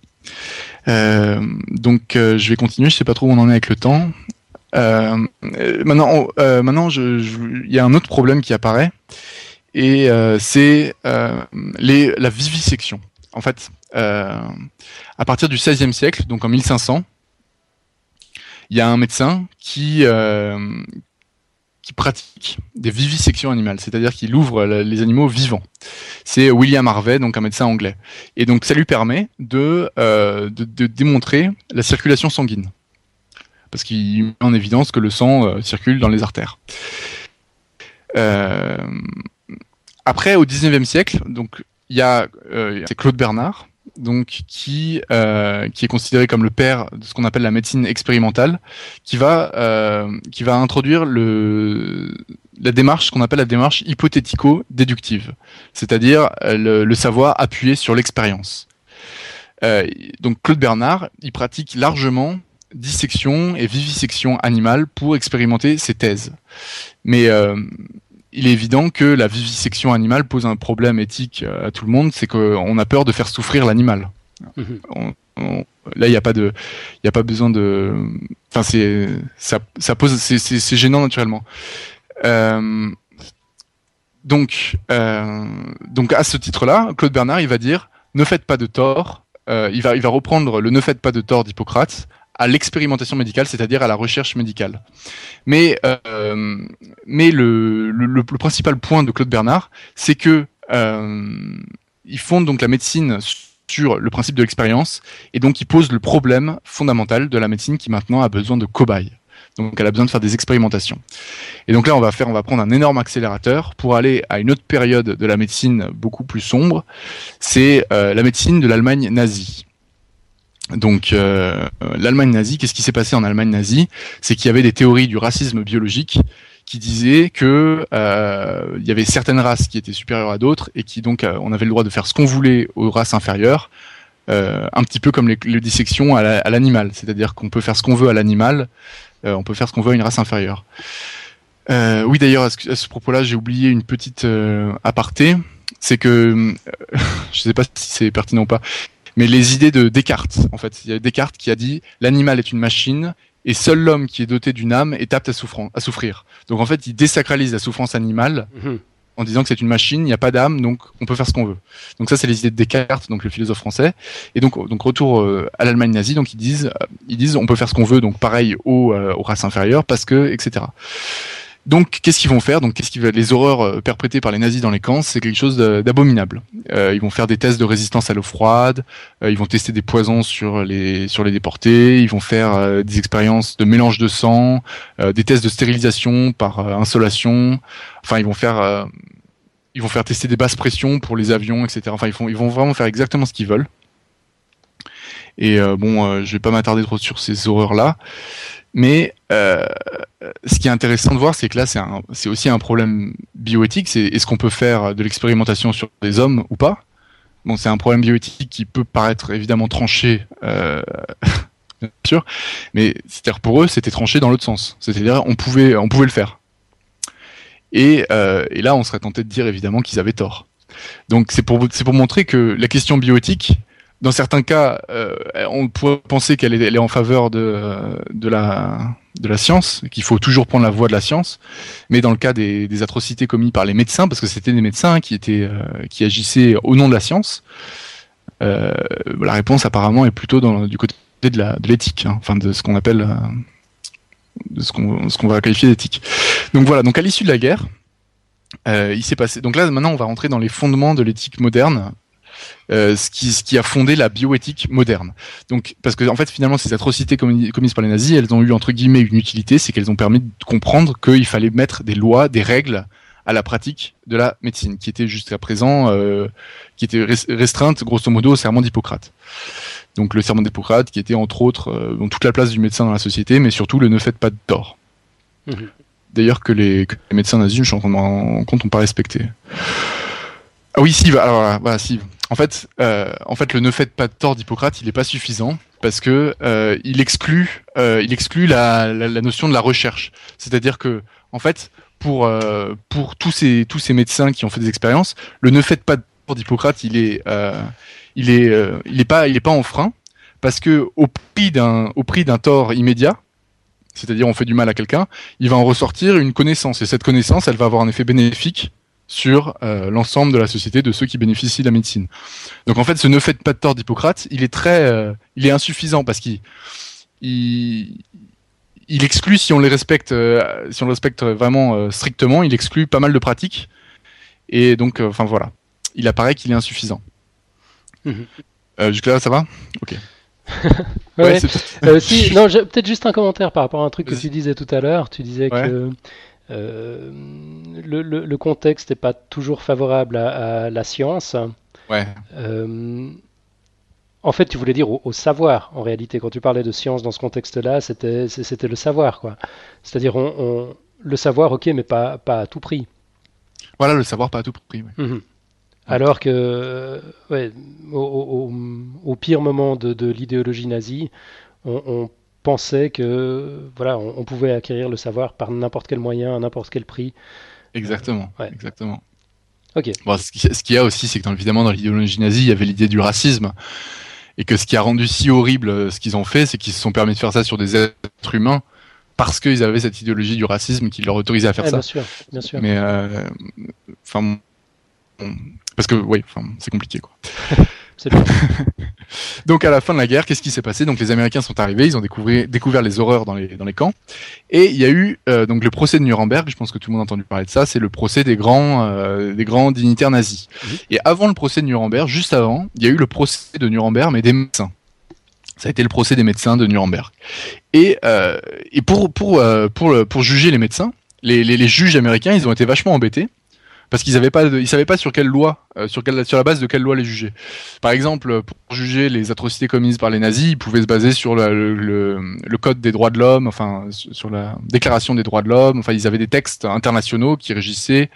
Euh, donc euh, je vais continuer, je sais pas trop où on en est avec le temps. maintenant, maintenant, il y a un autre problème qui apparaît et c'est la vivisection. En fait, à partir du XVIe siècle, donc en 1500, il y a un médecin qui qui pratique des vivisections animales, c'est-à-dire qu'il ouvre les animaux vivants. C'est William Harvey, donc un médecin anglais. Et donc ça lui permet de, euh, démontrer la circulation sanguine. Parce qu'il met en évidence que le sang euh, circule dans les artères. Euh, après, au 19e siècle, il y a c'est Claude Bernard, donc qui euh, qui est considéré comme le père de ce qu'on appelle la médecine expérimentale, qui va euh, qui va introduire le la démarche qu'on appelle la démarche hypothético-déductive, c'est-à-dire le, le, savoir appuyé sur l'expérience. donc Claude Bernard, il pratique largement dissection et vivisection animale pour expérimenter ses thèses. Mais il est évident que la vivisection animale pose un problème éthique à tout le monde, c'est qu'on a peur de faire souffrir l'animal. Mhm. là, il n'y a pas de, il a pas besoin de, enfin c'est, ça, ça pose, c'est gênant naturellement. Euh, donc, euh, donc à ce titre-là, Claude Bernard, il va dire, ne faites pas de tort. Euh, il va, il va reprendre le ne faites pas de tort d'Hippocrate à l'expérimentation médicale, c'est-à-dire à la recherche médicale. Mais, euh, mais le, le, principal point de Claude Bernard, c'est que euh, il fonde donc la médecine sur le principe de l'expérience et donc il pose le problème fondamental de la médecine qui maintenant a besoin de cobayes. Donc elle a besoin de faire des expérimentations. Et donc là on va faire, on va prendre un énorme accélérateur pour aller à une autre période de la médecine beaucoup plus sombre. C'est euh, la médecine de l'Allemagne nazie. Donc euh, l'Allemagne nazie, qu'est-ce qui s'est passé en Allemagne nazie? C'est qu'il y avait des théories du racisme biologique qui disaient que euh, il y avait certaines races qui étaient supérieures à d'autres et qui donc euh, on avait le droit de faire ce qu'on voulait aux races inférieures, un petit peu comme les, dissections à l'animal, c'est-à-dire qu'on peut faire ce qu'on veut à l'animal, on peut faire ce qu'on veut à une race inférieure. oui d'ailleurs à ce, propos-là j'ai oublié une petite aparté, c'est que je sais pas si c'est pertinent ou pas, mais les idées de Descartes, en fait. Il y a Descartes qui a dit l'animal est une machine et seul l'homme qui est doté d'une âme est apte à, à, souffrir. Donc en fait, il désacralise la souffrance animale mhm. en disant que c'est une machine, il n'y a pas d'âme, donc on peut faire ce qu'on veut. Donc ça, c'est les idées de Descartes, donc le philosophe français. Et donc, donc retour euh, à l'Allemagne nazie, donc ils disent, euh, ils disent, on peut faire ce qu'on veut, donc pareil aux, euh, aux races inférieures, parce que, etc. Donc, qu'est-ce qu'ils vont faire? Donc, qu'est-ce qu'ils les horreurs euh, perpétrées par les nazis dans les camps, c'est quelque chose d'abominable. Euh, ils vont faire des tests de résistance à l'eau froide. Euh, ils vont tester des poisons sur les sur les déportés. Ils vont faire des expériences de mélange de sang, des tests de stérilisation par insolation. Enfin, ils vont faire ils vont faire tester des basses pressions pour les avions, etc. Enfin, ils font ils vont vraiment faire exactement ce qu'ils veulent. Et bon, je vais pas m'attarder trop sur ces horreurs là. Mais euh, ce qui est intéressant de voir, c'est que là, c'est aussi un problème bioéthique. C'est est-ce qu'on peut faire de l'expérimentation sur des hommes ou pas? Bon, c'est un problème bioéthique qui peut paraître évidemment tranché, euh, bien sûr, mais c'est-à-dire pour eux, c'était tranché dans l'autre sens. C'est-à-dire, on pouvait, on pouvait le faire. Et, euh, là, on serait tenté de dire évidemment qu'ils avaient tort. Donc, c'est pour, c'est pour montrer que la question bioéthique, dans certains cas, euh, on pourrait penser qu'elle est, en faveur de, de, la, de science, qu'il faut toujours prendre la voie de la science. Mais dans le cas des, atrocités commises par les médecins, parce que c'était des médecins qui, euh, agissaient au nom de la science, euh, la réponse apparemment est plutôt du côté de l'éthique, hein, enfin de ce qu'on appelle, de ce qu'on va qualifier d'éthique. Donc voilà, donc à l'issue de la guerre, il s'est passé. Donc là, maintenant, on va rentrer dans les fondements de l'éthique moderne. Euh, ce, qui, ce qui a fondé la bioéthique moderne. Donc, parce que en fait, finalement, ces atrocités commises par les nazis, elles ont eu entre guillemets une utilité, c'est qu'elles ont permis de comprendre qu'il fallait mettre des lois, des règles à la pratique de la médecine, qui était jusqu'à présent, euh, qui était restreinte grosso modo au serment d'Hippocrate. Donc le serment d'Hippocrate, qui était entre autres euh, toute la place du médecin dans la société, mais surtout le ne faites pas de tort. Mhm. D'ailleurs que les, médecins nazis, je suis en train de me rendre compte, n'ont pas respecté. Ah oui, si, alors voilà, si. En fait, euh, en fait, le ne faites pas de tort d'Hippocrate, il n'est pas suffisant parce que euh, il exclut, euh, il exclut la, la, notion de la recherche. C'est-à-dire que, en fait, pour euh, pour tous ces tous ces médecins qui ont fait des expériences, le ne faites pas de tort d'Hippocrate, il est euh, euh, pas pas en frein parce que au prix d'un au prix d'un tort immédiat, c'est-à-dire on fait du mal à quelqu'un, il va en ressortir une connaissance et cette connaissance, elle va avoir un effet bénéfique sur euh, l'ensemble de la société de ceux qui bénéficient de la médecine. Donc en fait, ce ne faites pas de tort d'Hippocrate, il est très, euh, il est insuffisant parce qu'il il, il, exclut si on les respecte, euh, si on le respecte vraiment strictement, il exclut pas mal de pratiques et donc, enfin voilà, il apparaît qu'il est insuffisant. Mhm. Jusque là, ça va? Ok. ouais. si, non, peut-être juste un commentaire par rapport à un truc que tu disais tout à l'heure. Tu disais que euh, le, le, contexte n'est pas toujours favorable à, la science. Ouais. Euh, en fait, tu voulais dire au, savoir, en réalité. Quand tu parlais de science dans ce contexte-là, c'était, le savoir, quoi. C'est-à-dire, on, le savoir, ok, mais pas, pas à tout prix. Voilà, le savoir pas à tout prix. Mhm. Alors que, ouais, au, pire moment de, l'idéologie nazie, on, pensait que voilà, on, pouvait acquérir le savoir par n'importe quel moyen, à n'importe quel prix. Exactement. Exactement. Ok. ce qu'il y a aussi, c'est que évidemment dans l'idéologie nazie, il y avait l'idée du racisme, et que ce qui a rendu si horrible euh, ce qu'ils ont fait, c'est qu'ils se sont permis de faire ça sur des êtres humains parce qu'ils avaient cette idéologie du racisme qui leur autorisait à faire ça. Bien sûr, bien sûr. Mais euh, enfin, parce que oui, c'est compliqué quoi. donc à la fin de la guerre, qu'est-ce qui s'est passé? Donc les Américains sont arrivés, ils ont découvert, découvert les horreurs dans les, dans les camps, et il y a eu euh, donc le procès de Nuremberg. Je pense que tout le monde a entendu parler de ça. C'est le procès des grands, euh, des grands dignitaires nazis. Et avant le procès de Nuremberg, juste avant, il y a eu le procès de Nuremberg, mais des médecins. Ça a été le procès des médecins de Nuremberg. Et, euh, et pour, pour, pour, pour, juger les médecins, les, les, les juges américains, ils ont été vachement embêtés parce qu'ils avaient pas, savaient pas sur quelle loi, euh, sur, quelle, sur la base de quelle loi les juger. Par exemple, pour juger les atrocités commises par les nazis, ils pouvaient se baser sur le, le, code des droits de l'homme, enfin sur la déclaration des droits de l'homme. Enfin, ils avaient des textes internationaux qui régissaient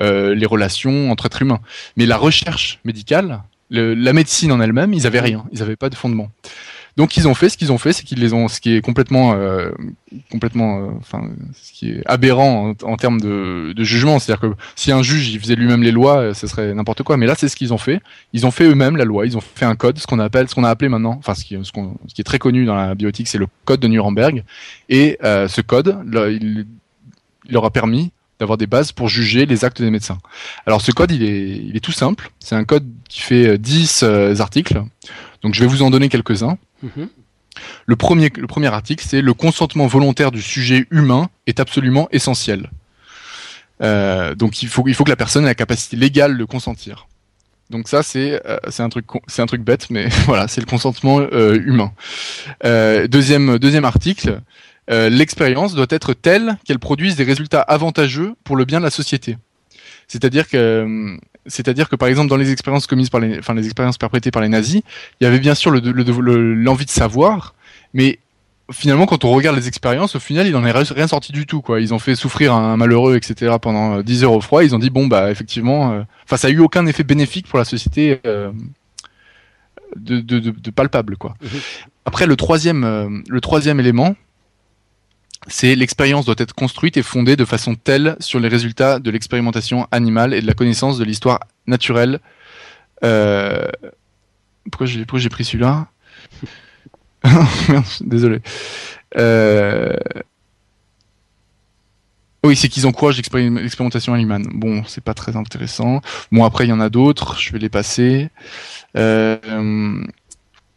euh, les relations entre êtres humains. Mais la recherche médicale, la médecine en elle-même, ils avaient rien, ils n'avaient pas de fondement. Donc ils ont fait ce qu'ils ont fait, c'est qu'ils les ont, ce qui est complètement, euh, complètement, euh, enfin, ce qui est aberrant en, termes de, de jugement. C'est-à-dire que si un juge il faisait lui-même les lois, euh, ce serait n'importe quoi. Mais là, c'est ce qu'ils ont fait. Ils ont fait eux-mêmes la loi. Ils ont fait un code, ce qu'on appelle, ce qu'on a appelé maintenant, enfin, ce qui, ce, ce qui est très connu dans la biotique, c'est le code de Nuremberg. Et euh, ce code, il, il leur a permis d'avoir des bases pour juger les actes des médecins. Alors ce code, il est, il est tout simple. C'est un code qui fait 10 articles. Donc je vais vous en donner quelques-uns. Mhm. Le, premier, le premier article, c'est le consentement volontaire du sujet humain est absolument essentiel. Euh, donc il faut, il faut que la personne ait la capacité légale de consentir. Donc ça c'est euh, c'est un truc c'est un truc bête mais voilà c'est le consentement euh, humain. deuxième deuxième article l'expérience doit être telle qu'elle produise des résultats avantageux pour le bien de la société. C'est-à-dire que c'est-à-dire que par exemple dans les expériences commises par les, enfin les expériences perpétrées par les nazis, il y avait bien sûr l'envie de savoir, mais finalement quand on regarde les expériences, au final il en est rien sorti du tout quoi. Ils ont fait souffrir un malheureux etc pendant 10 euh, heures au froid. Ils ont dit bon bah effectivement, euh, enfin ça a eu aucun effet bénéfique pour la société. Euh, de, de, de, palpable quoi. Mhm. Après le troisième, le troisième élément, c'est l'expérience doit être construite et fondée de façon telle sur les résultats de l'expérimentation animale et de la connaissance de l'histoire naturelle. Euh... Pourquoi j'ai pris celui-là? Désolé. Euh... Oui, c'est qu'ils encouragent l'expérimentation animale. Bon, c'est pas très intéressant. Bon, après, il y en a d'autres. Je vais les passer. Euh...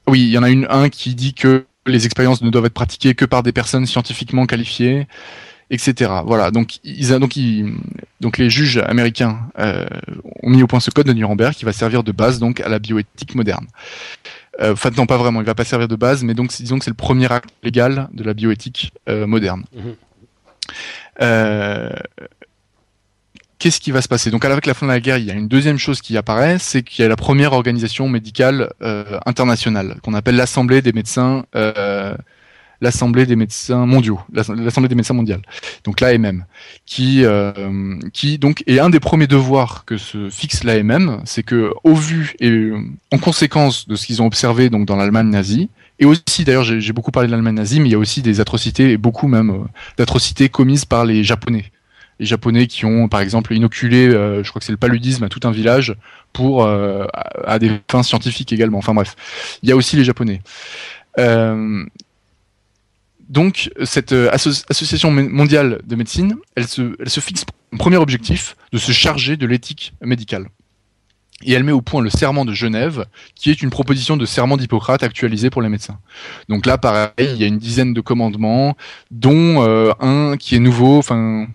Oui, il y en a un qui dit que les expériences ne doivent être pratiquées que par des personnes scientifiquement qualifiées, etc. Voilà. Donc, ils, donc, donc les juges américains euh, ont mis au point ce code de Nuremberg qui va servir de base donc à la bioéthique moderne. Euh, enfin, non, pas vraiment. Il va pas servir de base, mais donc disons que c'est le premier acte légal de la bioéthique euh, moderne. Mhm. Euh, qu'est-ce qui va se passer? Donc avec la fin de la guerre, il y a une deuxième chose qui apparaît, c'est qu'il y a la première organisation médicale euh, internationale qu'on appelle l'Assemblée des médecins, euh, l'Assemblée des médecins mondiaux, l'Assemblée des médecins mondiale. Donc l'AMM, qui euh, qui donc est un des premiers devoirs que se fixe l'AMM, c'est que au vu et en conséquence de ce qu'ils ont observé donc dans l'Allemagne nazie, et aussi d'ailleurs j'ai beaucoup parlé de l'Allemagne nazie, mais il y a aussi des atrocités et beaucoup même d'atrocités commises par les Japonais les Japonais qui ont, par exemple, inoculé, euh, je crois que c'est le paludisme à tout un village pour euh, à, des fins scientifiques également. Enfin bref, il y a aussi les Japonais. Euh, donc cette association mondiale de médecine, elle se, fixe un premier objectif de se charger de l'éthique médicale. Et elle met au point le serment de Genève, qui est une proposition de serment d'Hippocrate actualisé pour les médecins. Donc là, pareil, il y a une dizaine de commandements, dont un qui est nouveau, enfin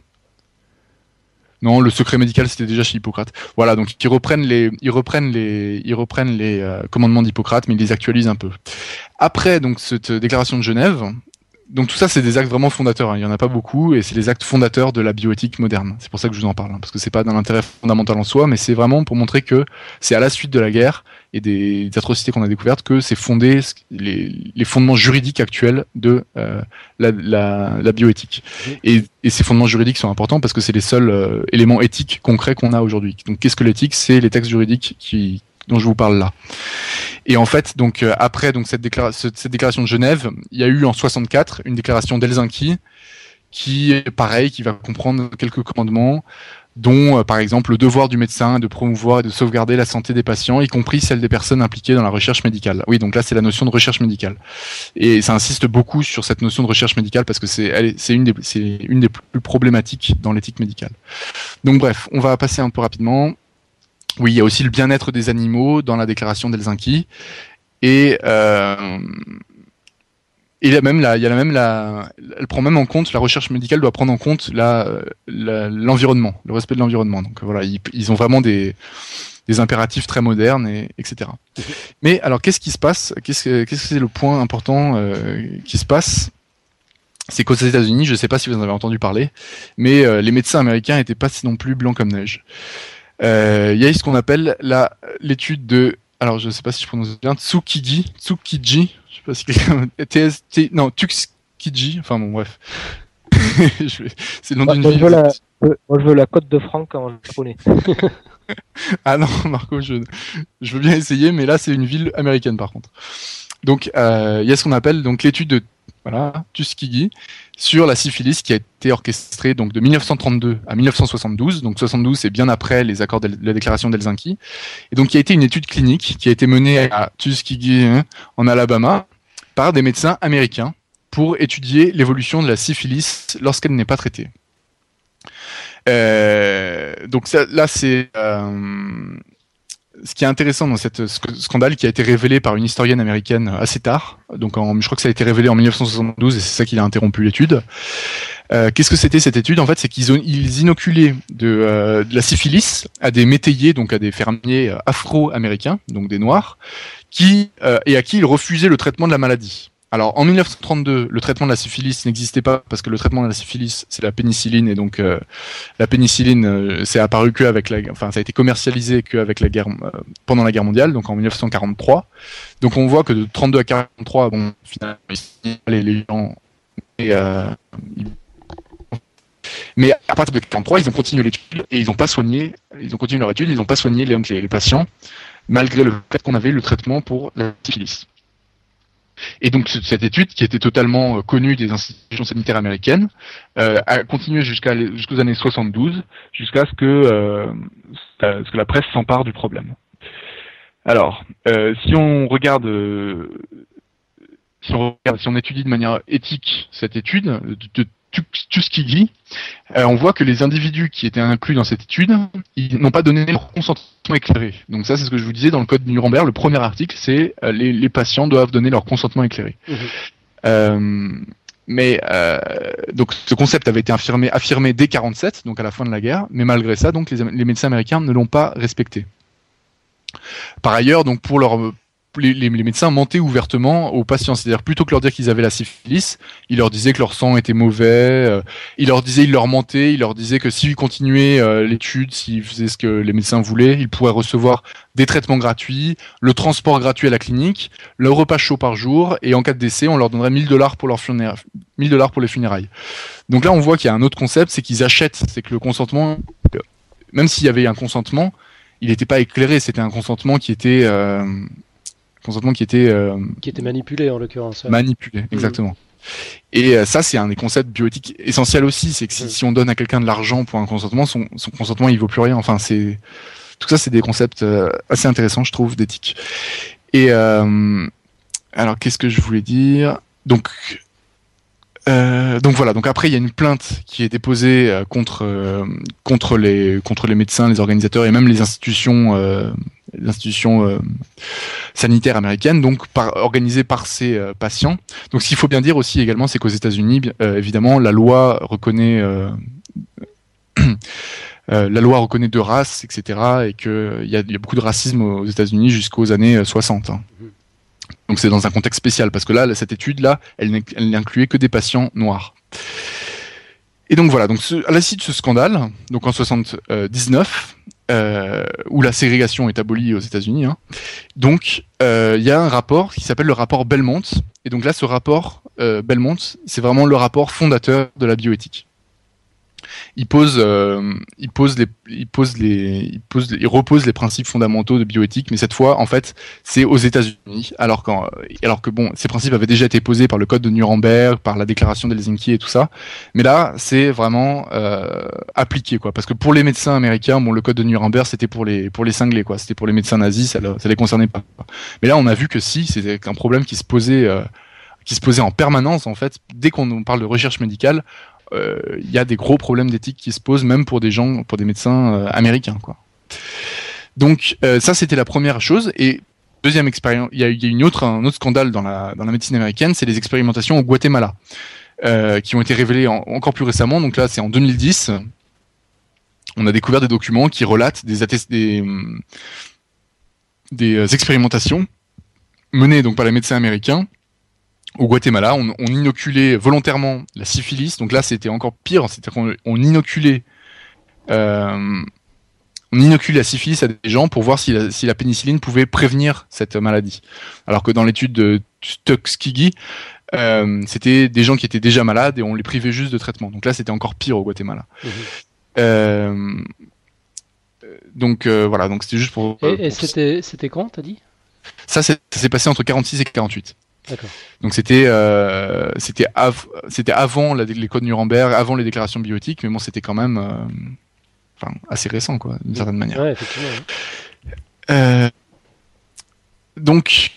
non, le secret médical c'était déjà chez Hippocrate. Voilà, donc ils reprennent les, ils reprennent les, ils reprennent les euh, commandements d'Hippocrate, mais ils les actualisent un peu. Après donc cette déclaration de Genève, donc tout ça, c'est des actes vraiment fondateurs. Hein. Il y en a pas beaucoup, et c'est les actes fondateurs de la bioéthique moderne. C'est pour ça que je vous en parle, hein, parce que c'est pas d'un intérêt fondamental en soi, mais c'est vraiment pour montrer que c'est à la suite de la guerre et des, atrocités qu'on a découvertes que c'est fondé les, les, fondements juridiques actuels de euh, la, la, la, bioéthique. Et, et, ces fondements juridiques sont importants parce que c'est les seuls euh, éléments éthiques concrets qu'on a aujourd'hui. Donc qu'est-ce que l'éthique? C'est les textes juridiques qui, dont je vous parle là. Et en fait, donc euh, après donc cette, déclaration, cette déclaration de Genève, il y a eu en 64 une déclaration d'Helsinki qui est pareil, qui va comprendre quelques commandements, dont euh, par exemple le devoir du médecin de promouvoir et de sauvegarder la santé des patients, y compris celle des personnes impliquées dans la recherche médicale. Oui, donc là c'est la notion de recherche médicale. Et ça insiste beaucoup sur cette notion de recherche médicale parce que c'est c'est une c'est une des plus problématiques dans l'éthique médicale. Donc bref, on va passer un peu rapidement. Oui, il y a aussi le bien-être des animaux dans la déclaration d'Helsinki. Et euh, et a même la, il y a même la, elle prend même en compte la recherche médicale doit prendre en compte la, l'environnement, le respect de l'environnement. Donc voilà, ils, ont vraiment des, des impératifs très modernes et etc. Mais alors qu'est-ce qui se passe? Qu'est-ce que qu'est-ce que c'est le point important euh, qui se passe? C'est qu'aux États-Unis, je ne sais pas si vous en avez entendu parler, mais euh, les médecins américains n'étaient pas non plus blancs comme neige. Euh, il y a ce qu'on appelle la l'étude de alors je sais pas si je prononce bien Tsukiji Tsukiji je sais pas si TST non Tukiji enfin bon bref. C'est le nom d'une ville. moi je veux la côte de Franck en japonais. Ah non Marco je, je veux bien essayer mais là c'est une ville américaine par contre. Donc euh, il y a ce qu'on appelle donc l'étude de voilà, Tuskegee, sur la syphilis qui a été orchestrée donc de 1932 à 1972. Donc 72, c'est bien après les accords de la déclaration d'Helsinki. Et donc, il y a été une étude clinique qui a été menée à Tuskegee, hein, en Alabama, par des médecins américains pour étudier l'évolution de la syphilis lorsqu'elle n'est pas traitée. Euh, donc ça, là, c'est euh, ce qui est intéressant dans cette scandale qui a été révélé par une historienne américaine assez tard, donc en, je crois que ça a été révélé en 1972 et c'est ça qui a interrompu l'étude. Euh, Qu'est-ce que c'était cette étude? En fait, c'est qu'ils ils inoculaient de, euh, de, la syphilis à des métayers, donc à des fermiers euh, afro-américains, donc des noirs, qui euh, et à qui ils refusaient le traitement de la maladie. Alors en 1932, le traitement de la syphilis n'existait pas parce que le traitement de la syphilis c'est la pénicilline et donc euh, la pénicilline euh, c'est apparu que avec la, enfin ça a été commercialisé qu'avec la guerre euh, pendant la guerre mondiale, donc en 1943. Donc on voit que de 32 à 43, bon finalement les, gens mais à partir de 43, ils ont continué l'étude et ils n'ont pas soigné, ils ont continué leur étude, ils n'ont pas soigné les, les patients malgré le fait qu'on avait le traitement pour la syphilis. Et donc cette étude, qui était totalement euh, connue des institutions sanitaires américaines, euh, a continué jusqu'à jusqu'aux années 72, jusqu'à ce que euh, ce que la presse s'empare du problème. Alors, si on regarde si on, regarde, si on étudie de manière éthique cette étude de, Tuskegee, euh, on voit que les individus qui étaient inclus dans cette étude, ils n'ont pas donné leur consentement éclairé. Donc ça, c'est ce que je vous disais dans le code Nuremberg. Le premier article, c'est euh, les, patients doivent donner leur consentement éclairé. Mhm. Euh, mais euh, donc ce concept avait été affirmé, affirmé dès 47, donc à la fin de la guerre. Mais malgré ça, donc les, les médecins américains ne l'ont pas respecté. Par ailleurs, donc pour leur les, médecins mentaient ouvertement aux patients. C'est-à-dire, plutôt que leur dire qu'ils avaient la syphilis, ils leur disaient que leur sang était mauvais, euh, ils leur disaient, ils leur mentaient, ils leur disaient que s'ils continuaient euh, l'étude, s'ils faisaient ce que les médecins voulaient, ils pourraient recevoir des traitements gratuits, le transport gratuit à la clinique, le repas chaud par jour, et en cas de décès, on leur donnerait 1000 dollars pour leur 1000 dollars pour les funérailles. Donc là, on voit qu'il y a un autre concept, c'est qu'ils achètent, c'est que le consentement, même s'il y avait un consentement, il n'était pas éclairé, c'était un consentement qui était euh, consentement qui était euh, qui était manipulé en l'occurrence. Manipulé, mhm. exactement. Et euh, ça, c'est un des concepts bioéthiques essentiels aussi. C'est que si, on donne à quelqu'un de l'argent pour un consentement, son, son, consentement il vaut plus rien. Enfin, c'est tout ça, c'est des concepts euh, assez intéressants, je trouve, d'éthique. Et alors, qu'est-ce que je voulais dire? Donc, euh, donc voilà. Donc après, il y a une plainte qui est déposée contre contre les contre les médecins, les organisateurs et même les institutions l'institution euh, sanitaire américaine, donc organisée par ses euh, patients. Donc ce qu'il faut bien dire aussi également, c'est qu'aux États-Unis, euh, évidemment, la loi reconnaît la loi reconnaît deux races, etc., et qu'il y, y, a beaucoup de racisme aux États-Unis jusqu'aux années 60. Hein. Donc c'est dans un contexte spécial parce que là, cette étude-là, elle n'incluait que des patients noirs. Et donc voilà, donc à la suite de ce scandale, donc en 79, euh, où la ségrégation est abolie aux États-Unis, hein, donc euh, il y a un rapport qui s'appelle le rapport Belmont. Et donc là, ce rapport euh, Belmont, c'est vraiment le rapport fondateur de la bioéthique il pose, euh, il pose les, il pose les, il pose, il repose les principes fondamentaux de bioéthique, mais cette fois, en fait, c'est aux États-Unis, alors alors que bon, ces principes avaient déjà été posés par le code de Nuremberg, par la déclaration d'Helsinki et tout ça, mais là, c'est vraiment euh, appliqué, quoi, parce que pour les médecins américains, bon, le code de Nuremberg, c'était pour les, pour les cinglés, quoi, c'était pour les médecins nazis, ça, ça les concernait pas. Mais là, on a vu que si, c'était un problème qui se posait. Euh, qui se posait en permanence en fait dès qu'on parle de recherche médicale il euh, y a des gros problèmes d'éthique qui se posent, même pour des gens, pour des médecins euh, américains, quoi. Donc euh, ça, c'était la première chose. Et deuxième expérience, il y a, a une autre, un autre scandale dans la, médecine américaine, c'est les expérimentations au Guatemala, qui ont été révélées encore plus récemment. Donc là, c'est en 2010. On a découvert des documents qui relatent des, des, des expérimentations menées donc par les médecins américains au Guatemala, on, on, inoculait volontairement la syphilis. Donc là, c'était encore pire. C'est-à-dire qu'on on inoculait, euh, on inoculait la syphilis à des gens pour voir si la, si la, pénicilline pouvait prévenir cette maladie. Alors que dans l'étude de Tuskegee, euh, c'était des gens qui étaient déjà malades et on les privait juste de traitement. Donc là, c'était encore pire au Guatemala. Mmh. Euh, donc voilà, donc c'était juste pour. Et, c'était quand, t'as dit? Ça, ça s'est passé entre 46 et 48. Donc c'était euh, c'était c'était avant la, les codes Nuremberg, avant les déclarations biotiques, mais bon c'était quand même euh, assez récent quoi, d'une certaine manière. Ouais, effectivement. Euh, donc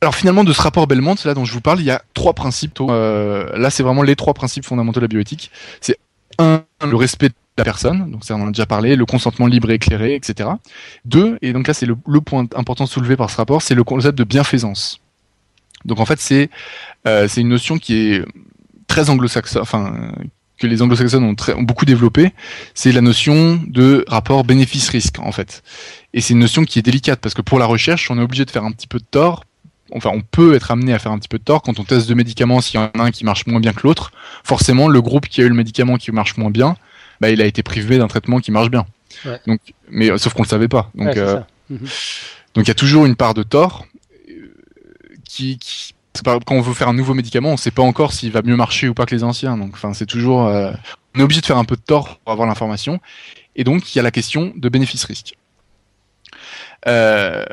alors finalement de ce rapport Belmont là dont je vous parle, il y a trois principes. Là c'est vraiment les trois principes fondamentaux de la bioéthique. C'est un le respect de la personne, donc ça on en a déjà parlé, le consentement libre et éclairé, etc. Deux, et donc là c'est le, le, point important soulevé par ce rapport, c'est le concept de bienfaisance. Donc en fait, c'est euh, c'est une notion qui est très anglo-saxonne, enfin que les anglo-saxons ont, ont, beaucoup développé, c'est la notion de rapport bénéfice-risque en fait. Et c'est une notion qui est délicate parce que pour la recherche, on est obligé de faire un petit peu de tort. Enfin, on peut être amené à faire un petit peu de tort quand on teste deux médicaments. S'il y en a un qui marche moins bien que l'autre, forcément, le groupe qui a eu le médicament qui marche moins bien, bah, il a été privé d'un traitement qui marche bien. Ouais. Donc, mais sauf qu'on le savait pas. Donc, ouais, euh, mmh. donc il y a toujours une part de tort quand on veut faire un nouveau médicament, on ne sait pas encore s'il va mieux marcher ou pas que les anciens. Donc, enfin, c'est toujours, euh, on est obligé de faire un peu de tort pour avoir l'information. Et donc, il y a la question de bénéfice-risque. Euh,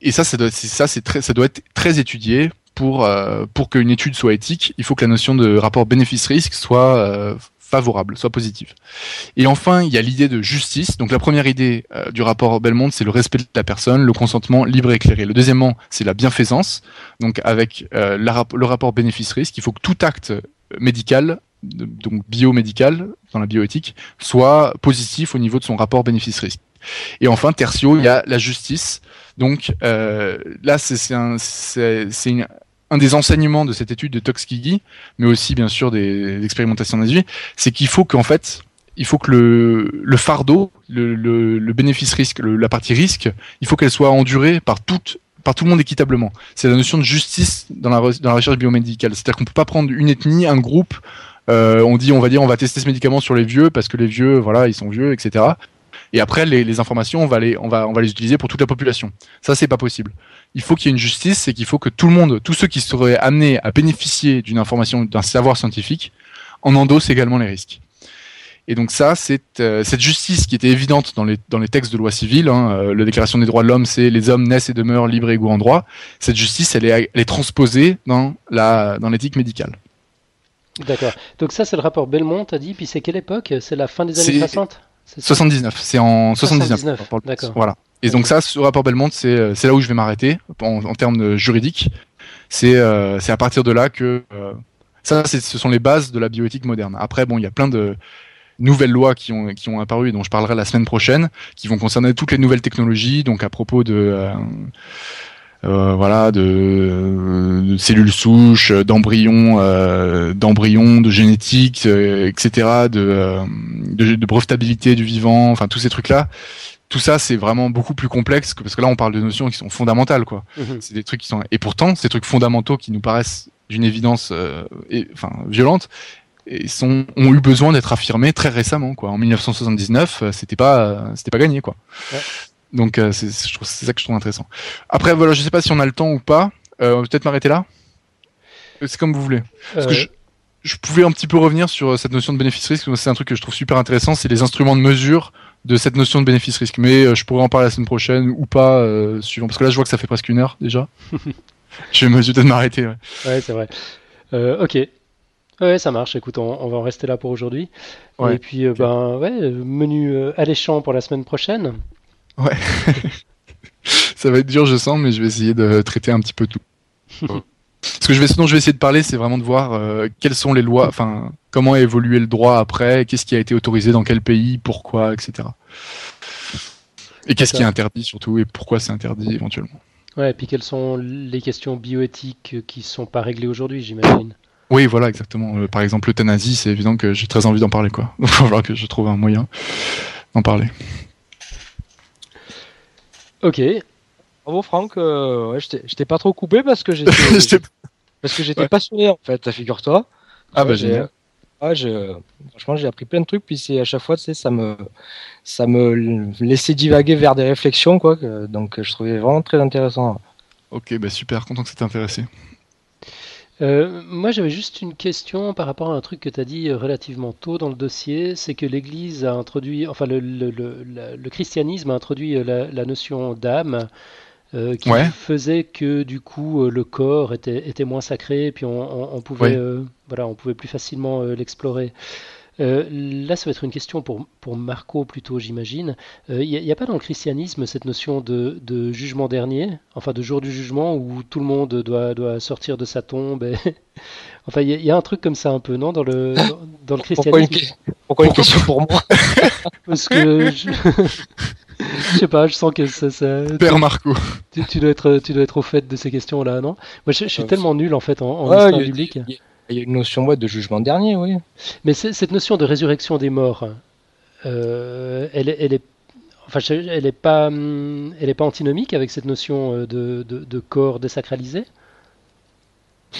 et ça, ça doit, ça, doit être très étudié pour euh, pour qu'une étude soit éthique. Il faut que la notion de rapport bénéfice-risque soit favorable, soit positive. Et enfin, il y a l'idée de justice. Donc la première idée euh, du rapport Belmont, c'est le respect de la personne, le consentement libre et éclairé. Le deuxièmement, c'est la bienfaisance. Donc avec euh, le rapport bénéfice-risque, il faut que tout acte médical, donc biomédical dans la bioéthique, soit positif au niveau de son rapport bénéfice-risque. Et enfin, tertio, il y a la justice. Donc euh, là, c'est un, un des enseignements de cette étude de Tuskegee, mais aussi bien sûr des, des expérimentations nazis, c'est qu'il faut qu'en fait, il faut que le, fardeau, le, bénéfice-risque, la partie risque, il faut qu'elle soit endurée par par tout le monde équitablement. C'est la notion de justice dans la, dans la recherche biomédicale. C'est-à-dire qu'on peut pas prendre une ethnie, un groupe, euh, on dit, on va dire, on va tester ce médicament sur les vieux parce que les vieux, voilà, ils sont vieux, etc. Et après, les, les informations, on va les, on va, on va les utiliser pour toute la population. Ça, c'est pas possible il faut qu'il y ait une justice, c'est qu'il faut que tout le monde, tous ceux qui seraient amenés à bénéficier d'une information, d'un savoir scientifique, en endossent également les risques. Et donc ça, c'est euh, cette justice qui était évidente dans les, dans les textes de loi civile. Hein, euh, la Déclaration des droits de l'homme, c'est les hommes naissent et demeurent libres et égaux en droit. Cette justice, elle est, elle est transposée dans la dans l'éthique médicale. D'accord. Donc ça, c'est le rapport Belmont, t'as dit. Puis c'est quelle époque? C'est la fin des années 60 79. C'est en 79. 79. D'accord. Voilà. Et donc ça, ce rapport Belmont, c'est c'est là où je vais m'arrêter en, en, termes juridiques. C'est euh, c'est à partir de là que euh, ça, ce sont les bases de la bioéthique moderne. Après, bon, il y a plein de nouvelles lois qui ont qui ont apparu et dont je parlerai la semaine prochaine, qui vont concerner toutes les nouvelles technologies. Donc à propos de euh, euh, voilà, de, de, cellules souches, d'embryons, euh, d'embryons, de génétique, euh, etc., de, de, de, brevetabilité du vivant, enfin tous ces trucs-là tout ça, c'est vraiment beaucoup plus complexe que parce que là, on parle de notions qui sont fondamentales, quoi. Mhm. C'est des trucs qui sont et pourtant, ces trucs fondamentaux qui nous paraissent d'une évidence, euh, et, enfin, violente, et sont, ont eu besoin d'être affirmés très récemment, quoi. En 1979, euh, c'était pas, euh, c'était pas gagné, quoi. Ouais. Donc, euh, c'est, ça que je trouve intéressant. Après, voilà, je sais pas si on a le temps ou pas. Euh, on va peut-être m'arrêter là. Euh, C'est comme vous voulez. Parce que Euh, je, je pouvais un petit peu revenir sur cette notion de bénéfice-risque. C'est un truc que je trouve super intéressant. C'est les instruments de mesure de cette notion de bénéfice-risque. Mais je pourrais en parler la semaine prochaine ou pas, suivant. Parce que là, je vois que ça fait presque une heure déjà. je vais vais peut-être m'arrêter. ouais. Ouais, c'est vrai. Ok. Ouais, ça marche. Écoute, on, on va en rester là pour aujourd'hui. Ouais. Et puis, euh, ben, ouais, menu euh, alléchant pour la semaine prochaine. Ça va être dur, je sens, mais je vais essayer de traiter un petit peu tout. Ce que je vais, ce dont je vais essayer de parler, c'est vraiment de voir euh, quelles sont les lois, enfin, comment a évolué le droit après, qu'est-ce qui a été autorisé dans quel pays, pourquoi, etc. Et qu'est-ce qui est interdit surtout et pourquoi c'est interdit éventuellement. Ouais, et puis quelles sont les questions bioéthiques qui sont pas réglées aujourd'hui, j'imagine. Oui, voilà, exactement. Euh, par exemple, l'euthanasie, c'est évident que j'ai très envie d'en parler, quoi. Donc, il va falloir que je trouve un moyen d'en parler. Ok. Bravo Franck, euh, ouais, je t'ai- pas trop coupé parce que j'étais parce que j'étais Ouais. passionné en fait, figure-toi. ah bah Ouais, génial. Ouais, je, franchement, j'ai appris plein de trucs, puis c'est à chaque fois, tu sais, ça me, ça me laissait divaguer vers des réflexions, quoi. que- donc, je trouvais vraiment très intéressant. Ok, bah super, content que ça t'ait intéressé. Euh, moi, j'avais juste une question par rapport à un truc que tu as dit euh, relativement tôt dans le dossier, c'est que l'Église a introduit, enfin le, le- le- le christianisme a introduit euh, la, la notion d'âme, euh, qui Ouais. faisait que du coup le corps était, était moins sacré, puis on, on- on pouvait, Ouais. euh, voilà, on pouvait plus facilement l'explorer. Euh, là, ça va être une question pour, pour Marco plutôt, j'imagine. Il n'y a, pas dans le christianisme cette notion de, de jugement dernier, enfin de jour du jugement où tout le monde doit, doit sortir de sa tombe. et- enfin, il y, a- il y a un truc comme ça un peu, non, dans le, dans, dans le Pourquoi une, christianisme? pourquoi une question pour moi? Parce que je... je sais pas, je sens que ça, ça- Père Marco. tu, tu dois être, tu dois être au fait de ces questions-là, non? Moi, je, je suis Euh, tellement nul en fait en, en Ouais, histoire il y a- biblique. il y a- Il y a une notion ouais, de jugement dernier, oui. Mais cette notion de résurrection des morts, euh, elle, est- enfin, elle est pas, hum, elle est pas antinomique avec cette notion euh, de corps désacralisé?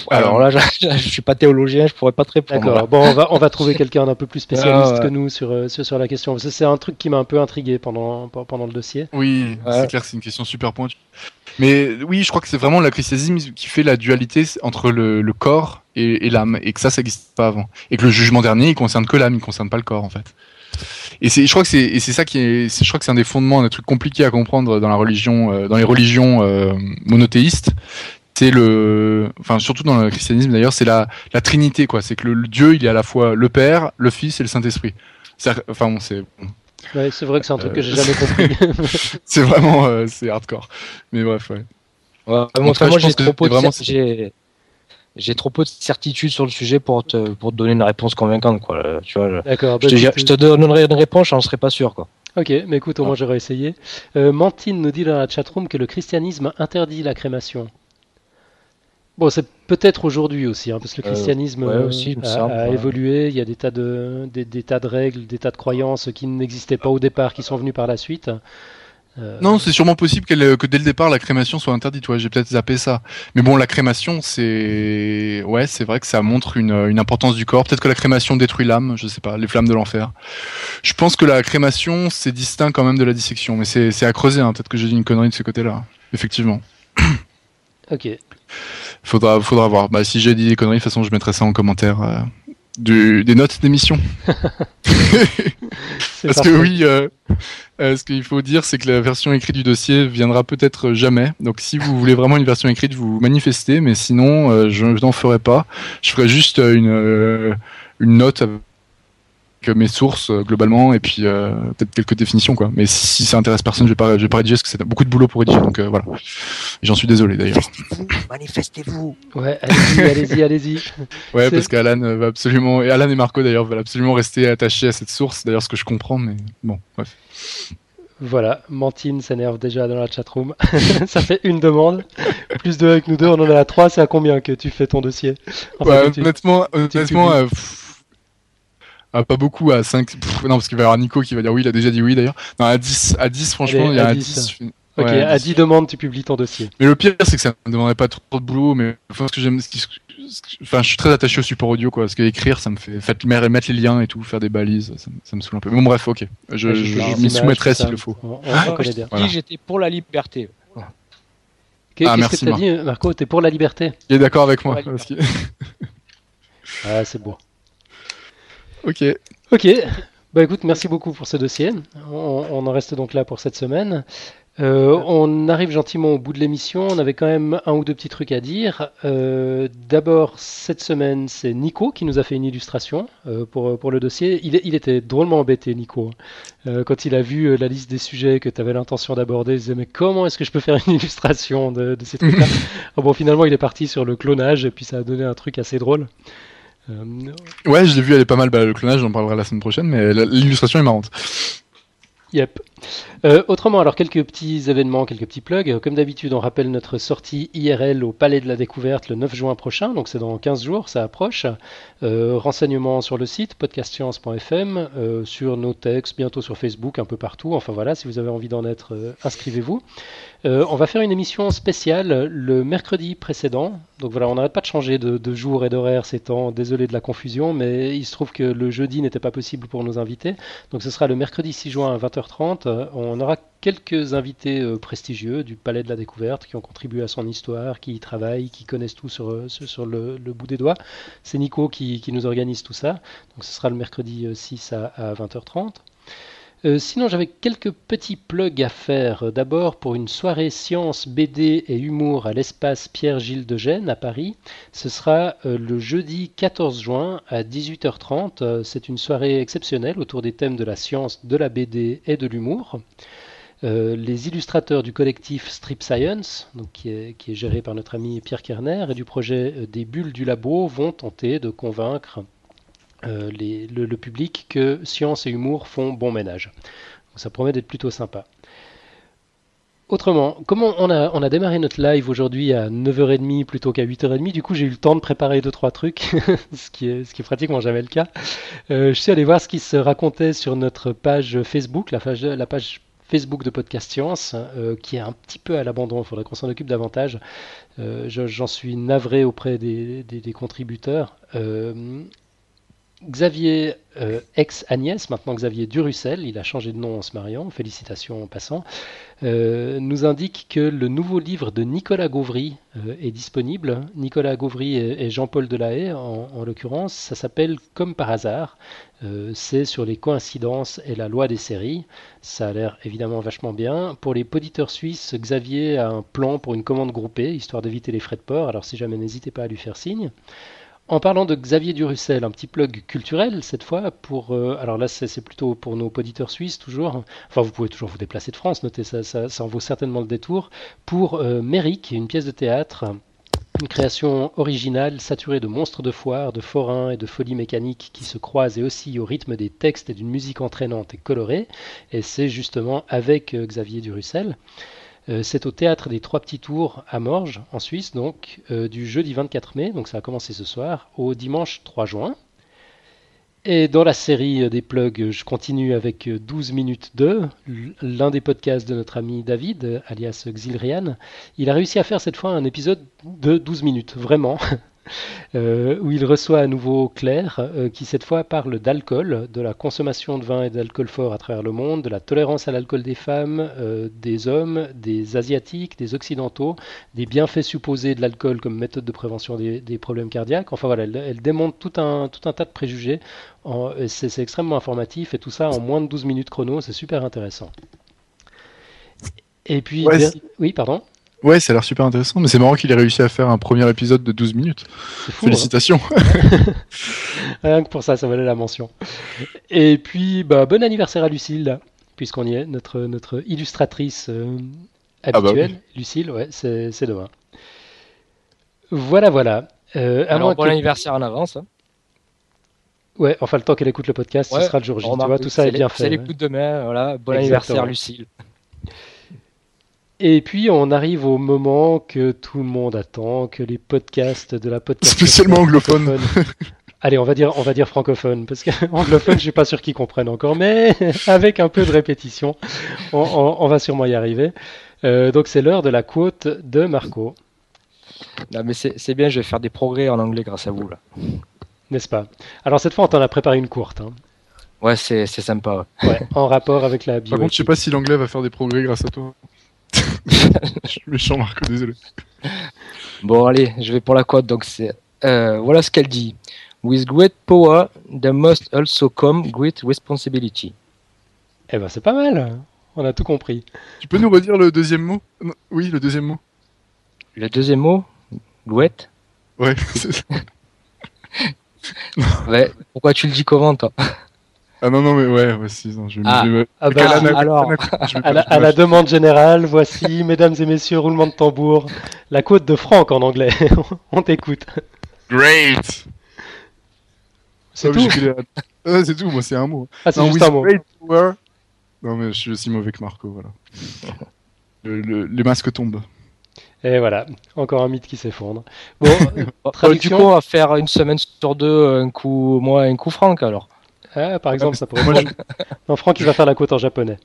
Alors là, je, je suis pas théologien, je pourrais pas te répondre. D'accord. Bon, on va, on va trouver quelqu'un d'un peu plus spécialiste Ah, ouais. que nous sur, euh, sur, sur la question. C'est un truc qui m'a un peu intrigué pendant, pendant le dossier. Oui, Ouais. c'est clair, que c'est une question super pointue. Mais oui, je crois que c'est vraiment le christianisme qui fait la dualité entre le, le corps et, et l'âme, et que ça, ça n'existe pas avant. Et que le jugement dernier, il concerne que l'âme, il concerne pas le corps, en fait. Et c'est, je crois que c'est, et c'est ça qui est, c'est- je crois que c'est un des fondements, un des trucs compliqués à comprendre dans la religion, euh, dans les religions euh, monothéistes. C'est le, enfin surtout dans le christianisme d'ailleurs, c'est la, la Trinité quoi. C'est que le, le Dieu, il est à la fois le Père, le Fils et le Saint Esprit. Enfin bon, c'est Ouais, c'est vrai que c'est un truc que Euh, j'ai jamais compris. c'est vraiment euh, c'est hardcore. Mais bref, ouais. Ouais, En moi, j'ai trop peu de vraiment- cer- j'ai j'ai trop peu de certitude sur le sujet pour te pour te donner une réponse convaincante quoi. Euh, Tu vois, je, D'accord. je bah, te, je donnerai une réponse, j'en serais pas sûr quoi. Ok, mais écoute, au moins j'aurais essayé. Euh, Mantine nous dit dans la chatroom que le christianisme interdit la crémation. Bon, c'est peut-être aujourd'hui aussi, hein, parce que le Euh, christianisme ouais, euh, aussi, me a, semble, a ouais. évolué. Il y a des tas, de, des, des tas de règles, des tas de croyances qui n'existaient pas au départ, qui sont venues par la suite. Euh, Non, c'est sûrement possible que dès le départ la crémation soit interdite. Ouais, j'ai peut-être zappé ça. Mais bon, la crémation, c'est, ouais, c'est vrai que ça montre une, une importance du corps. Peut-être que la crémation détruit l'âme. Je sais pas, les flammes de l'enfer. Je pense que la crémation, c'est distinct quand même de la dissection, mais c'est, c'est à creuser. Hein. Peut-être que j'ai dit une connerie de ce côté-là. Effectivement, Ok. Faudra, faudra voir. Bah, si j'ai dit des conneries, de toute façon, je mettrai ça en commentaire. euh, du, des notes d'émission. Parce parfait. que oui, euh, euh, ce qu'il faut dire, c'est que la version écrite du dossier viendra peut-être jamais. Donc si vous voulez vraiment une version écrite, vous manifestez, mais sinon, euh, je n'en ferai pas. Je ferai juste euh, une, euh, une note mes sources euh, globalement et puis euh, peut-être quelques définitions quoi. Mais si, si ça intéresse personne, je vais pas, je vais pas rédiger parce que c'est beaucoup de boulot pour rédiger. Donc euh, voilà. J'en suis désolé d'ailleurs. Manifestez-vous. Ouais, allez-y, allez-y, allez-y. Ouais, parce qu'Alan va absolument et Alan et Marco d'ailleurs veulent absolument rester attachés à cette source. D'ailleurs, ce que je comprends, mais bon, bref. Voilà, Mantine s'énerve déjà dans la chatroom. Ça fait une demande. Plus deux avec nous deux, on en est à trois. C'est à combien que tu fais ton dossier? Enfin, Ouais, tu- honnêtement, honnêtement, euh, pff, Ah, pas beaucoup, à 5. non, parce qu'il va y avoir Nico qui va dire oui, il a déjà dit oui d'ailleurs. Non, à 10, à 10 franchement, il y a à 10. Ok, à 10 demandes, tu publies ton dossier. Mais le pire, c'est que ça ne me demanderait pas trop de boulot, mais enfin, ce que j'aime, enfin, je suis très attaché au support audio, quoi. Parce que écrire, ça me fait, fait mettre les liens et tout, faire des balises, ça, ça me saoule un peu. Bon, bref, ok. Je, je, je m'y soumettrai s'il le faut. On. Voilà. j'étais pour la liberté. Qu'est-ce ah, que tu as dit, Marco? T'es pour la liberté Il est d'accord avec moi. ah, c'est beau. Ok. Ok. Bah écoute, merci beaucoup pour ce dossier. On, on en reste donc là pour cette semaine. Euh, on arrive gentiment au bout de l'émission. On avait quand même un ou deux petits trucs à dire. Euh, D'abord, cette semaine, c'est Nico qui nous a fait une illustration euh, pour, pour le dossier. Il, il, était drôlement embêté, Nico. Euh, quand il a vu la liste des sujets que tu avais l'intention d'aborder, il disait Mais comment est-ce que je peux faire une illustration de, de ces trucs-là? Oh, Bon, finalement, il est parti sur le clonage et puis ça a donné un truc assez drôle. Ouais, je l'ai vu, elle est pas mal. Bah, le clonage, j'en parlerai la semaine prochaine, mais l'illustration est marrante. Yep. Euh, autrement, alors quelques petits événements, quelques petits plugs. Comme d'habitude, on rappelle notre sortie IRL au Palais de la Découverte le 9 juin prochain, donc c'est dans 15 jours, ça approche. Euh, renseignements sur le site podcastscience.fm, euh, sur nos textes, bientôt sur Facebook, un peu partout. Enfin voilà, si vous avez envie d'en être, inscrivez-vous. On va faire une émission spéciale le mercredi précédent. Donc voilà, on n'arrête pas de changer de, de jour et d'horaire ces temps. Désolé de la confusion, mais il se trouve que le jeudi n'était pas possible pour nos invités. Donc ce sera le mercredi 6 juin à 20h30. On aura quelques invités euh, prestigieux du Palais de la Découverte qui ont contribué à son histoire, qui y travaillent, qui connaissent tout sur, euh, le, bout des doigts. C'est Nico qui, qui, nous organise tout ça. Donc ce sera le mercredi 6 à, à 20h30. Euh, sinon, j'avais quelques petits plugs à faire. D'abord, pour une soirée science, BD et humour à l'espace Pierre-Gilles de Gênes à Paris. Ce sera euh, le jeudi 14 juin à 18h30. Euh, c'est une soirée exceptionnelle autour des thèmes de la science, de la BD et de l'humour. Les illustrateurs du collectif Strip Science, qui, est, qui, est, géré par notre ami Pierre Kerner, et du projet des bulles du labo vont tenter de convaincre euh, le, public que science et humour font bon ménage. Donc ça promet d'être plutôt sympa. Autrement, comme on a, on a démarré notre live aujourd'hui à 9h30 plutôt qu'à 8h30, du coup j'ai eu le temps de préparer 2-3 trucs, ce, qui est, ce qui est pratiquement jamais le cas. Euh, je suis allé voir ce qui se racontait sur notre page Facebook, la page, la page Facebook de Podcast Science, euh, qui est un petit peu à l'abandon, il faudrait qu'on s'en occupe davantage. J'en suis navré auprès des, des, contributeurs. Xavier euh, ex-Agnès, maintenant Xavier Durussel, il a changé de nom en se mariant, félicitations en passant, euh, nous indique que le nouveau livre de Nicolas Gauvry euh, est disponible. Nicolas Gauvry et, Jean-Paul Delahaye, en, en l'occurrence, ça s'appelle Comme par hasard. C'est sur les coïncidences et la loi des séries. Ça a l'air évidemment vachement bien. Pour les poditeurs suisses, Xavier a un plan pour une commande groupée, histoire d'éviter les frais de port, alors si jamais n'hésitez pas à lui faire signe. En parlant de Xavier Durussel, un petit plug culturel cette fois pour euh, alors là c'est plutôt pour nos auditeurs suisses toujours. Enfin vous pouvez toujours vous déplacer de France, notez ça, ça, en vaut certainement le détour pour euh, Méric, une pièce de théâtre. Une création originale saturée de monstres de foire, de forains et de folies mécaniques qui se croisent et aussi au rythme des textes et d'une musique entraînante et colorée. Et c'est justement avec euh, Xavier Durussel. Euh, c'est au théâtre des Trois Petits Tours à Morges, en Suisse, donc euh, du jeudi 24 mai, donc ça a commencé ce soir, au dimanche 3 juin. Et dans la série des plugs, je continue avec 12 minutes 2, l'un des podcasts de notre ami David, alias Xilrian. Il a réussi à faire cette fois un épisode de 12 minutes, vraiment. euh, où il reçoit à nouveau Claire, euh, qui cette fois parle d'alcool, de la consommation de vin et d'alcool fort à travers le monde, de la tolérance à l'alcool des femmes, euh, des hommes, des asiatiques, des occidentaux, des bienfaits supposés de l'alcool comme méthode de prévention des, des, problèmes cardiaques. Enfin voilà, elle, elle, démontre tout un, tout un tas de préjugés. C'est extrêmement informatif et tout ça en moins de 12 minutes chrono, c'est super intéressant. Et puis, ouais, oui, pardon? Ouais, ça a l'air super intéressant, mais c'est marrant qu'il ait réussi à faire un premier épisode de 12 minutes. Fou, Félicitations. Hein Rien que pour ça, ça valait la mention. Et puis, bah, bon anniversaire à Lucille, puisqu'on y est, notre, notre illustratrice euh, habituelle. Ah bah oui. Lucille, ouais, c'est demain. Voilà, voilà. Euh, Alors, bon que... anniversaire en avance. Hein. Ouais, enfin, le temps qu'elle écoute le podcast, ouais, ce sera le jour J. Tu vois, tout ça est, bien fait. C'est l'écoute demain, voilà. Bon Exactement. anniversaire, Lucille. Et puis on arrive au moment que tout le monde attend, que les podcasts de la podcast spécialement anglophone Allez, on va dire, on va dire francophone, parce qu'anglophone, je suis pas sûr qu'ils comprennent encore, mais avec un peu de répétition, on, va sûrement y arriver. Euh, donc c'est l'heure de la quote de Marco. Non, mais c'est bien, je vais faire des progrès en anglais grâce à vous là. N'est-ce pas? Alors cette fois, on t'en a préparé une courte. Hein. Ouais, c'est sympa. Ouais. en rapport avec la bio. Par contre, je sais pas si l'anglais va faire des progrès grâce à toi. je suis méchant, Marco, désolé. Bon, allez, je vais pour la quote. Donc c'est euh, voilà ce qu'elle dit. With great power, there must also come great responsibility. Eh ben, c'est pas mal. On a tout compris. Tu peux nous redire le deuxième mot? Oui, le deuxième mot. Le deuxième mot Gouet Ouais. ouais. Pourquoi tu le dis comment, toi? Ah non, non, mais ouais, voici. Non, je, ah, ah bah, alors, à, la, demande générale, voici, mesdames et messieurs, roulement de tambour, la côte de Franck en anglais. On t'écoute. Great c'est tout. c'est tout, moi c'est un mot. Ah, c'est juste un mot. Non, mais je suis aussi mauvais que Marco, voilà. le, les masques tombent. Et voilà, encore un mythe qui s'effondre. Bon, traduction... Du coup, on va faire une semaine sur deux, un coup moi, un coup Franck alors. Ah, par exemple, ça pourrait. Moi, non, Franck, il va faire la côte en japonais.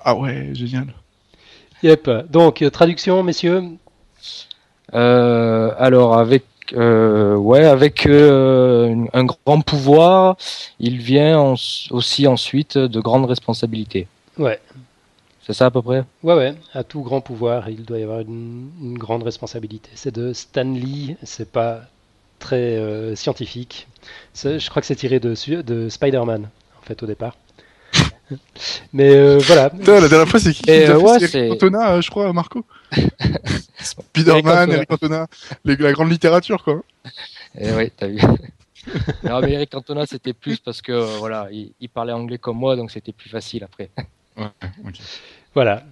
Ah ouais, génial. Yep. Donc, traduction, messieurs. Euh, alors, avec euh, ouais, avec euh, un grand pouvoir, il vient aussi ensuite de grandes responsabilités. Ouais. C'est ça à peu près? Ouais, ouais. À tout grand pouvoir, il doit y avoir une, grande responsabilité. C'est de Stanley, c'est pas très euh, scientifique. Je crois que c'est tiré de, de Spider-Man, en fait, au départ. Mais euh, voilà. la dernière fois, c'est qui qui ouais, Eric Cantona, euh, je crois, Marco Spider-Man, Eric Cantona, la grande littérature, quoi. Et eh oui, t'as vu. non, mais Eric Cantona, c'était plus parce que, euh, voilà, il, parlait anglais comme moi, donc c'était plus facile après. ouais. Voilà.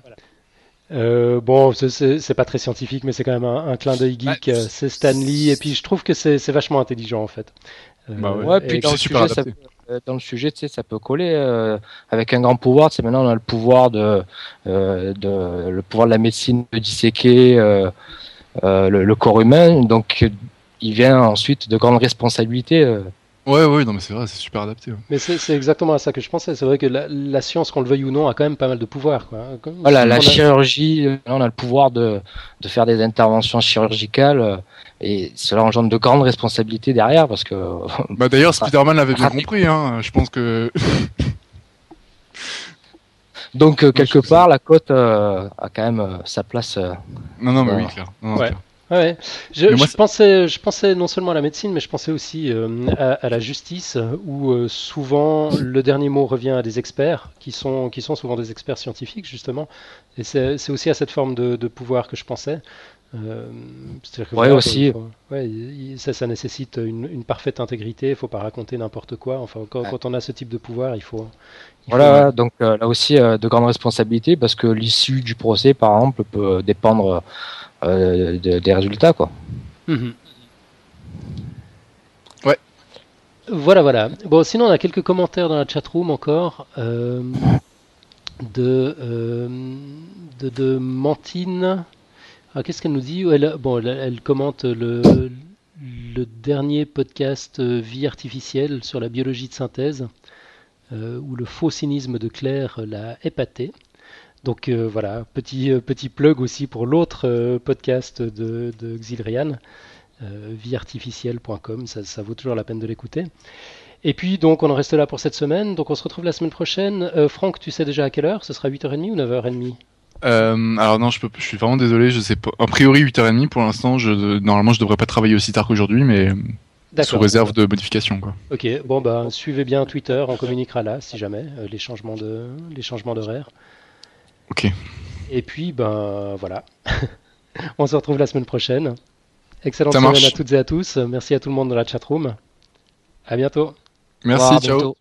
Euh, bon, c'est pas très scientifique, mais c'est quand même un, clin d'œil geek. c'est Stanley, et puis je trouve que c'est vachement intelligent en fait. bah ouais. ouais puis dans le sujet, ça, euh, dans le sujet, tu sais, ça peut coller euh, avec un grand pouvoir. Tu maintenant on a le pouvoir de, euh, de le pouvoir de la médecine de disséquer le, corps humain. Donc, il vient ensuite de grandes responsabilités. Ouais, ouais, non, mais c'est vrai, c'est super adapté. Mais c'est exactement à ça que je pensais. C'est vrai que la, science, qu'on le veuille ou non, a quand même pas mal de pouvoir. Quoi. voilà, la chirurgie, on a le pouvoir de, de faire des interventions chirurgicales. Et cela engendre de grandes responsabilités derrière parce que. Bah d'ailleurs, Spider-Man l'avait bien compris, hein. Je pense que. Donc euh, quelque part, la côte euh, a quand même euh, sa place. non, non, mais oui, clair. ouais. Ouais. Je, je pensais, je pensais non seulement à la médecine, mais je pensais aussi à, à, la justice, où souvent le dernier mot revient à des experts, qui sont, qui sont souvent des experts scientifiques, justement. Et c'est aussi à cette forme de, de pouvoir que je pensais. Euh, ouais, aussi. ouais, ça, ça nécessite une, parfaite intégrité. Il faut pas raconter n'importe quoi. Enfin, quand, on a ce type de pouvoir, il faut. voilà, donc euh, là aussi euh, de grandes responsabilités parce que l'issue du procès, par exemple, peut dépendre des résultats, quoi. Mhm. Ouais. Voilà, voilà. Bon, sinon on a quelques commentaires dans la chat room encore. de, de, de Mantine. Ah, qu'est-ce qu'elle nous dit elle, bon, elle, commente le, le, dernier podcast euh, Vie artificielle sur la biologie de synthèse, euh, où le faux cynisme de Claire l'a épaté. Donc euh, voilà, petit, petit plug aussi pour l'autre podcast de, de Xilrian, vieartificielle.com, ça, ça, vaut toujours la peine de l'écouter. Et puis donc on en reste là pour cette semaine, donc on se retrouve la semaine prochaine. Franck, tu sais déjà à quelle heure? Ce sera 8h30 ou 9h30 euh, alors non, je, peux, je suis vraiment désolé, je sais pas. A priori 8h30 pour l'instant, je, normalement je devrais pas travailler aussi tard qu'aujourd'hui, mais sous réserve de modification. Quoi. Ok, bon bah suivez bien Twitter, on communiquera là si jamais euh, les changements de les changements d'horaire. Ok. Et puis ben voilà, on se retrouve la semaine prochaine. Excellente semaine à toutes et à tous. Merci à tout le monde dans la chatroom. À bientôt. Merci, ciao.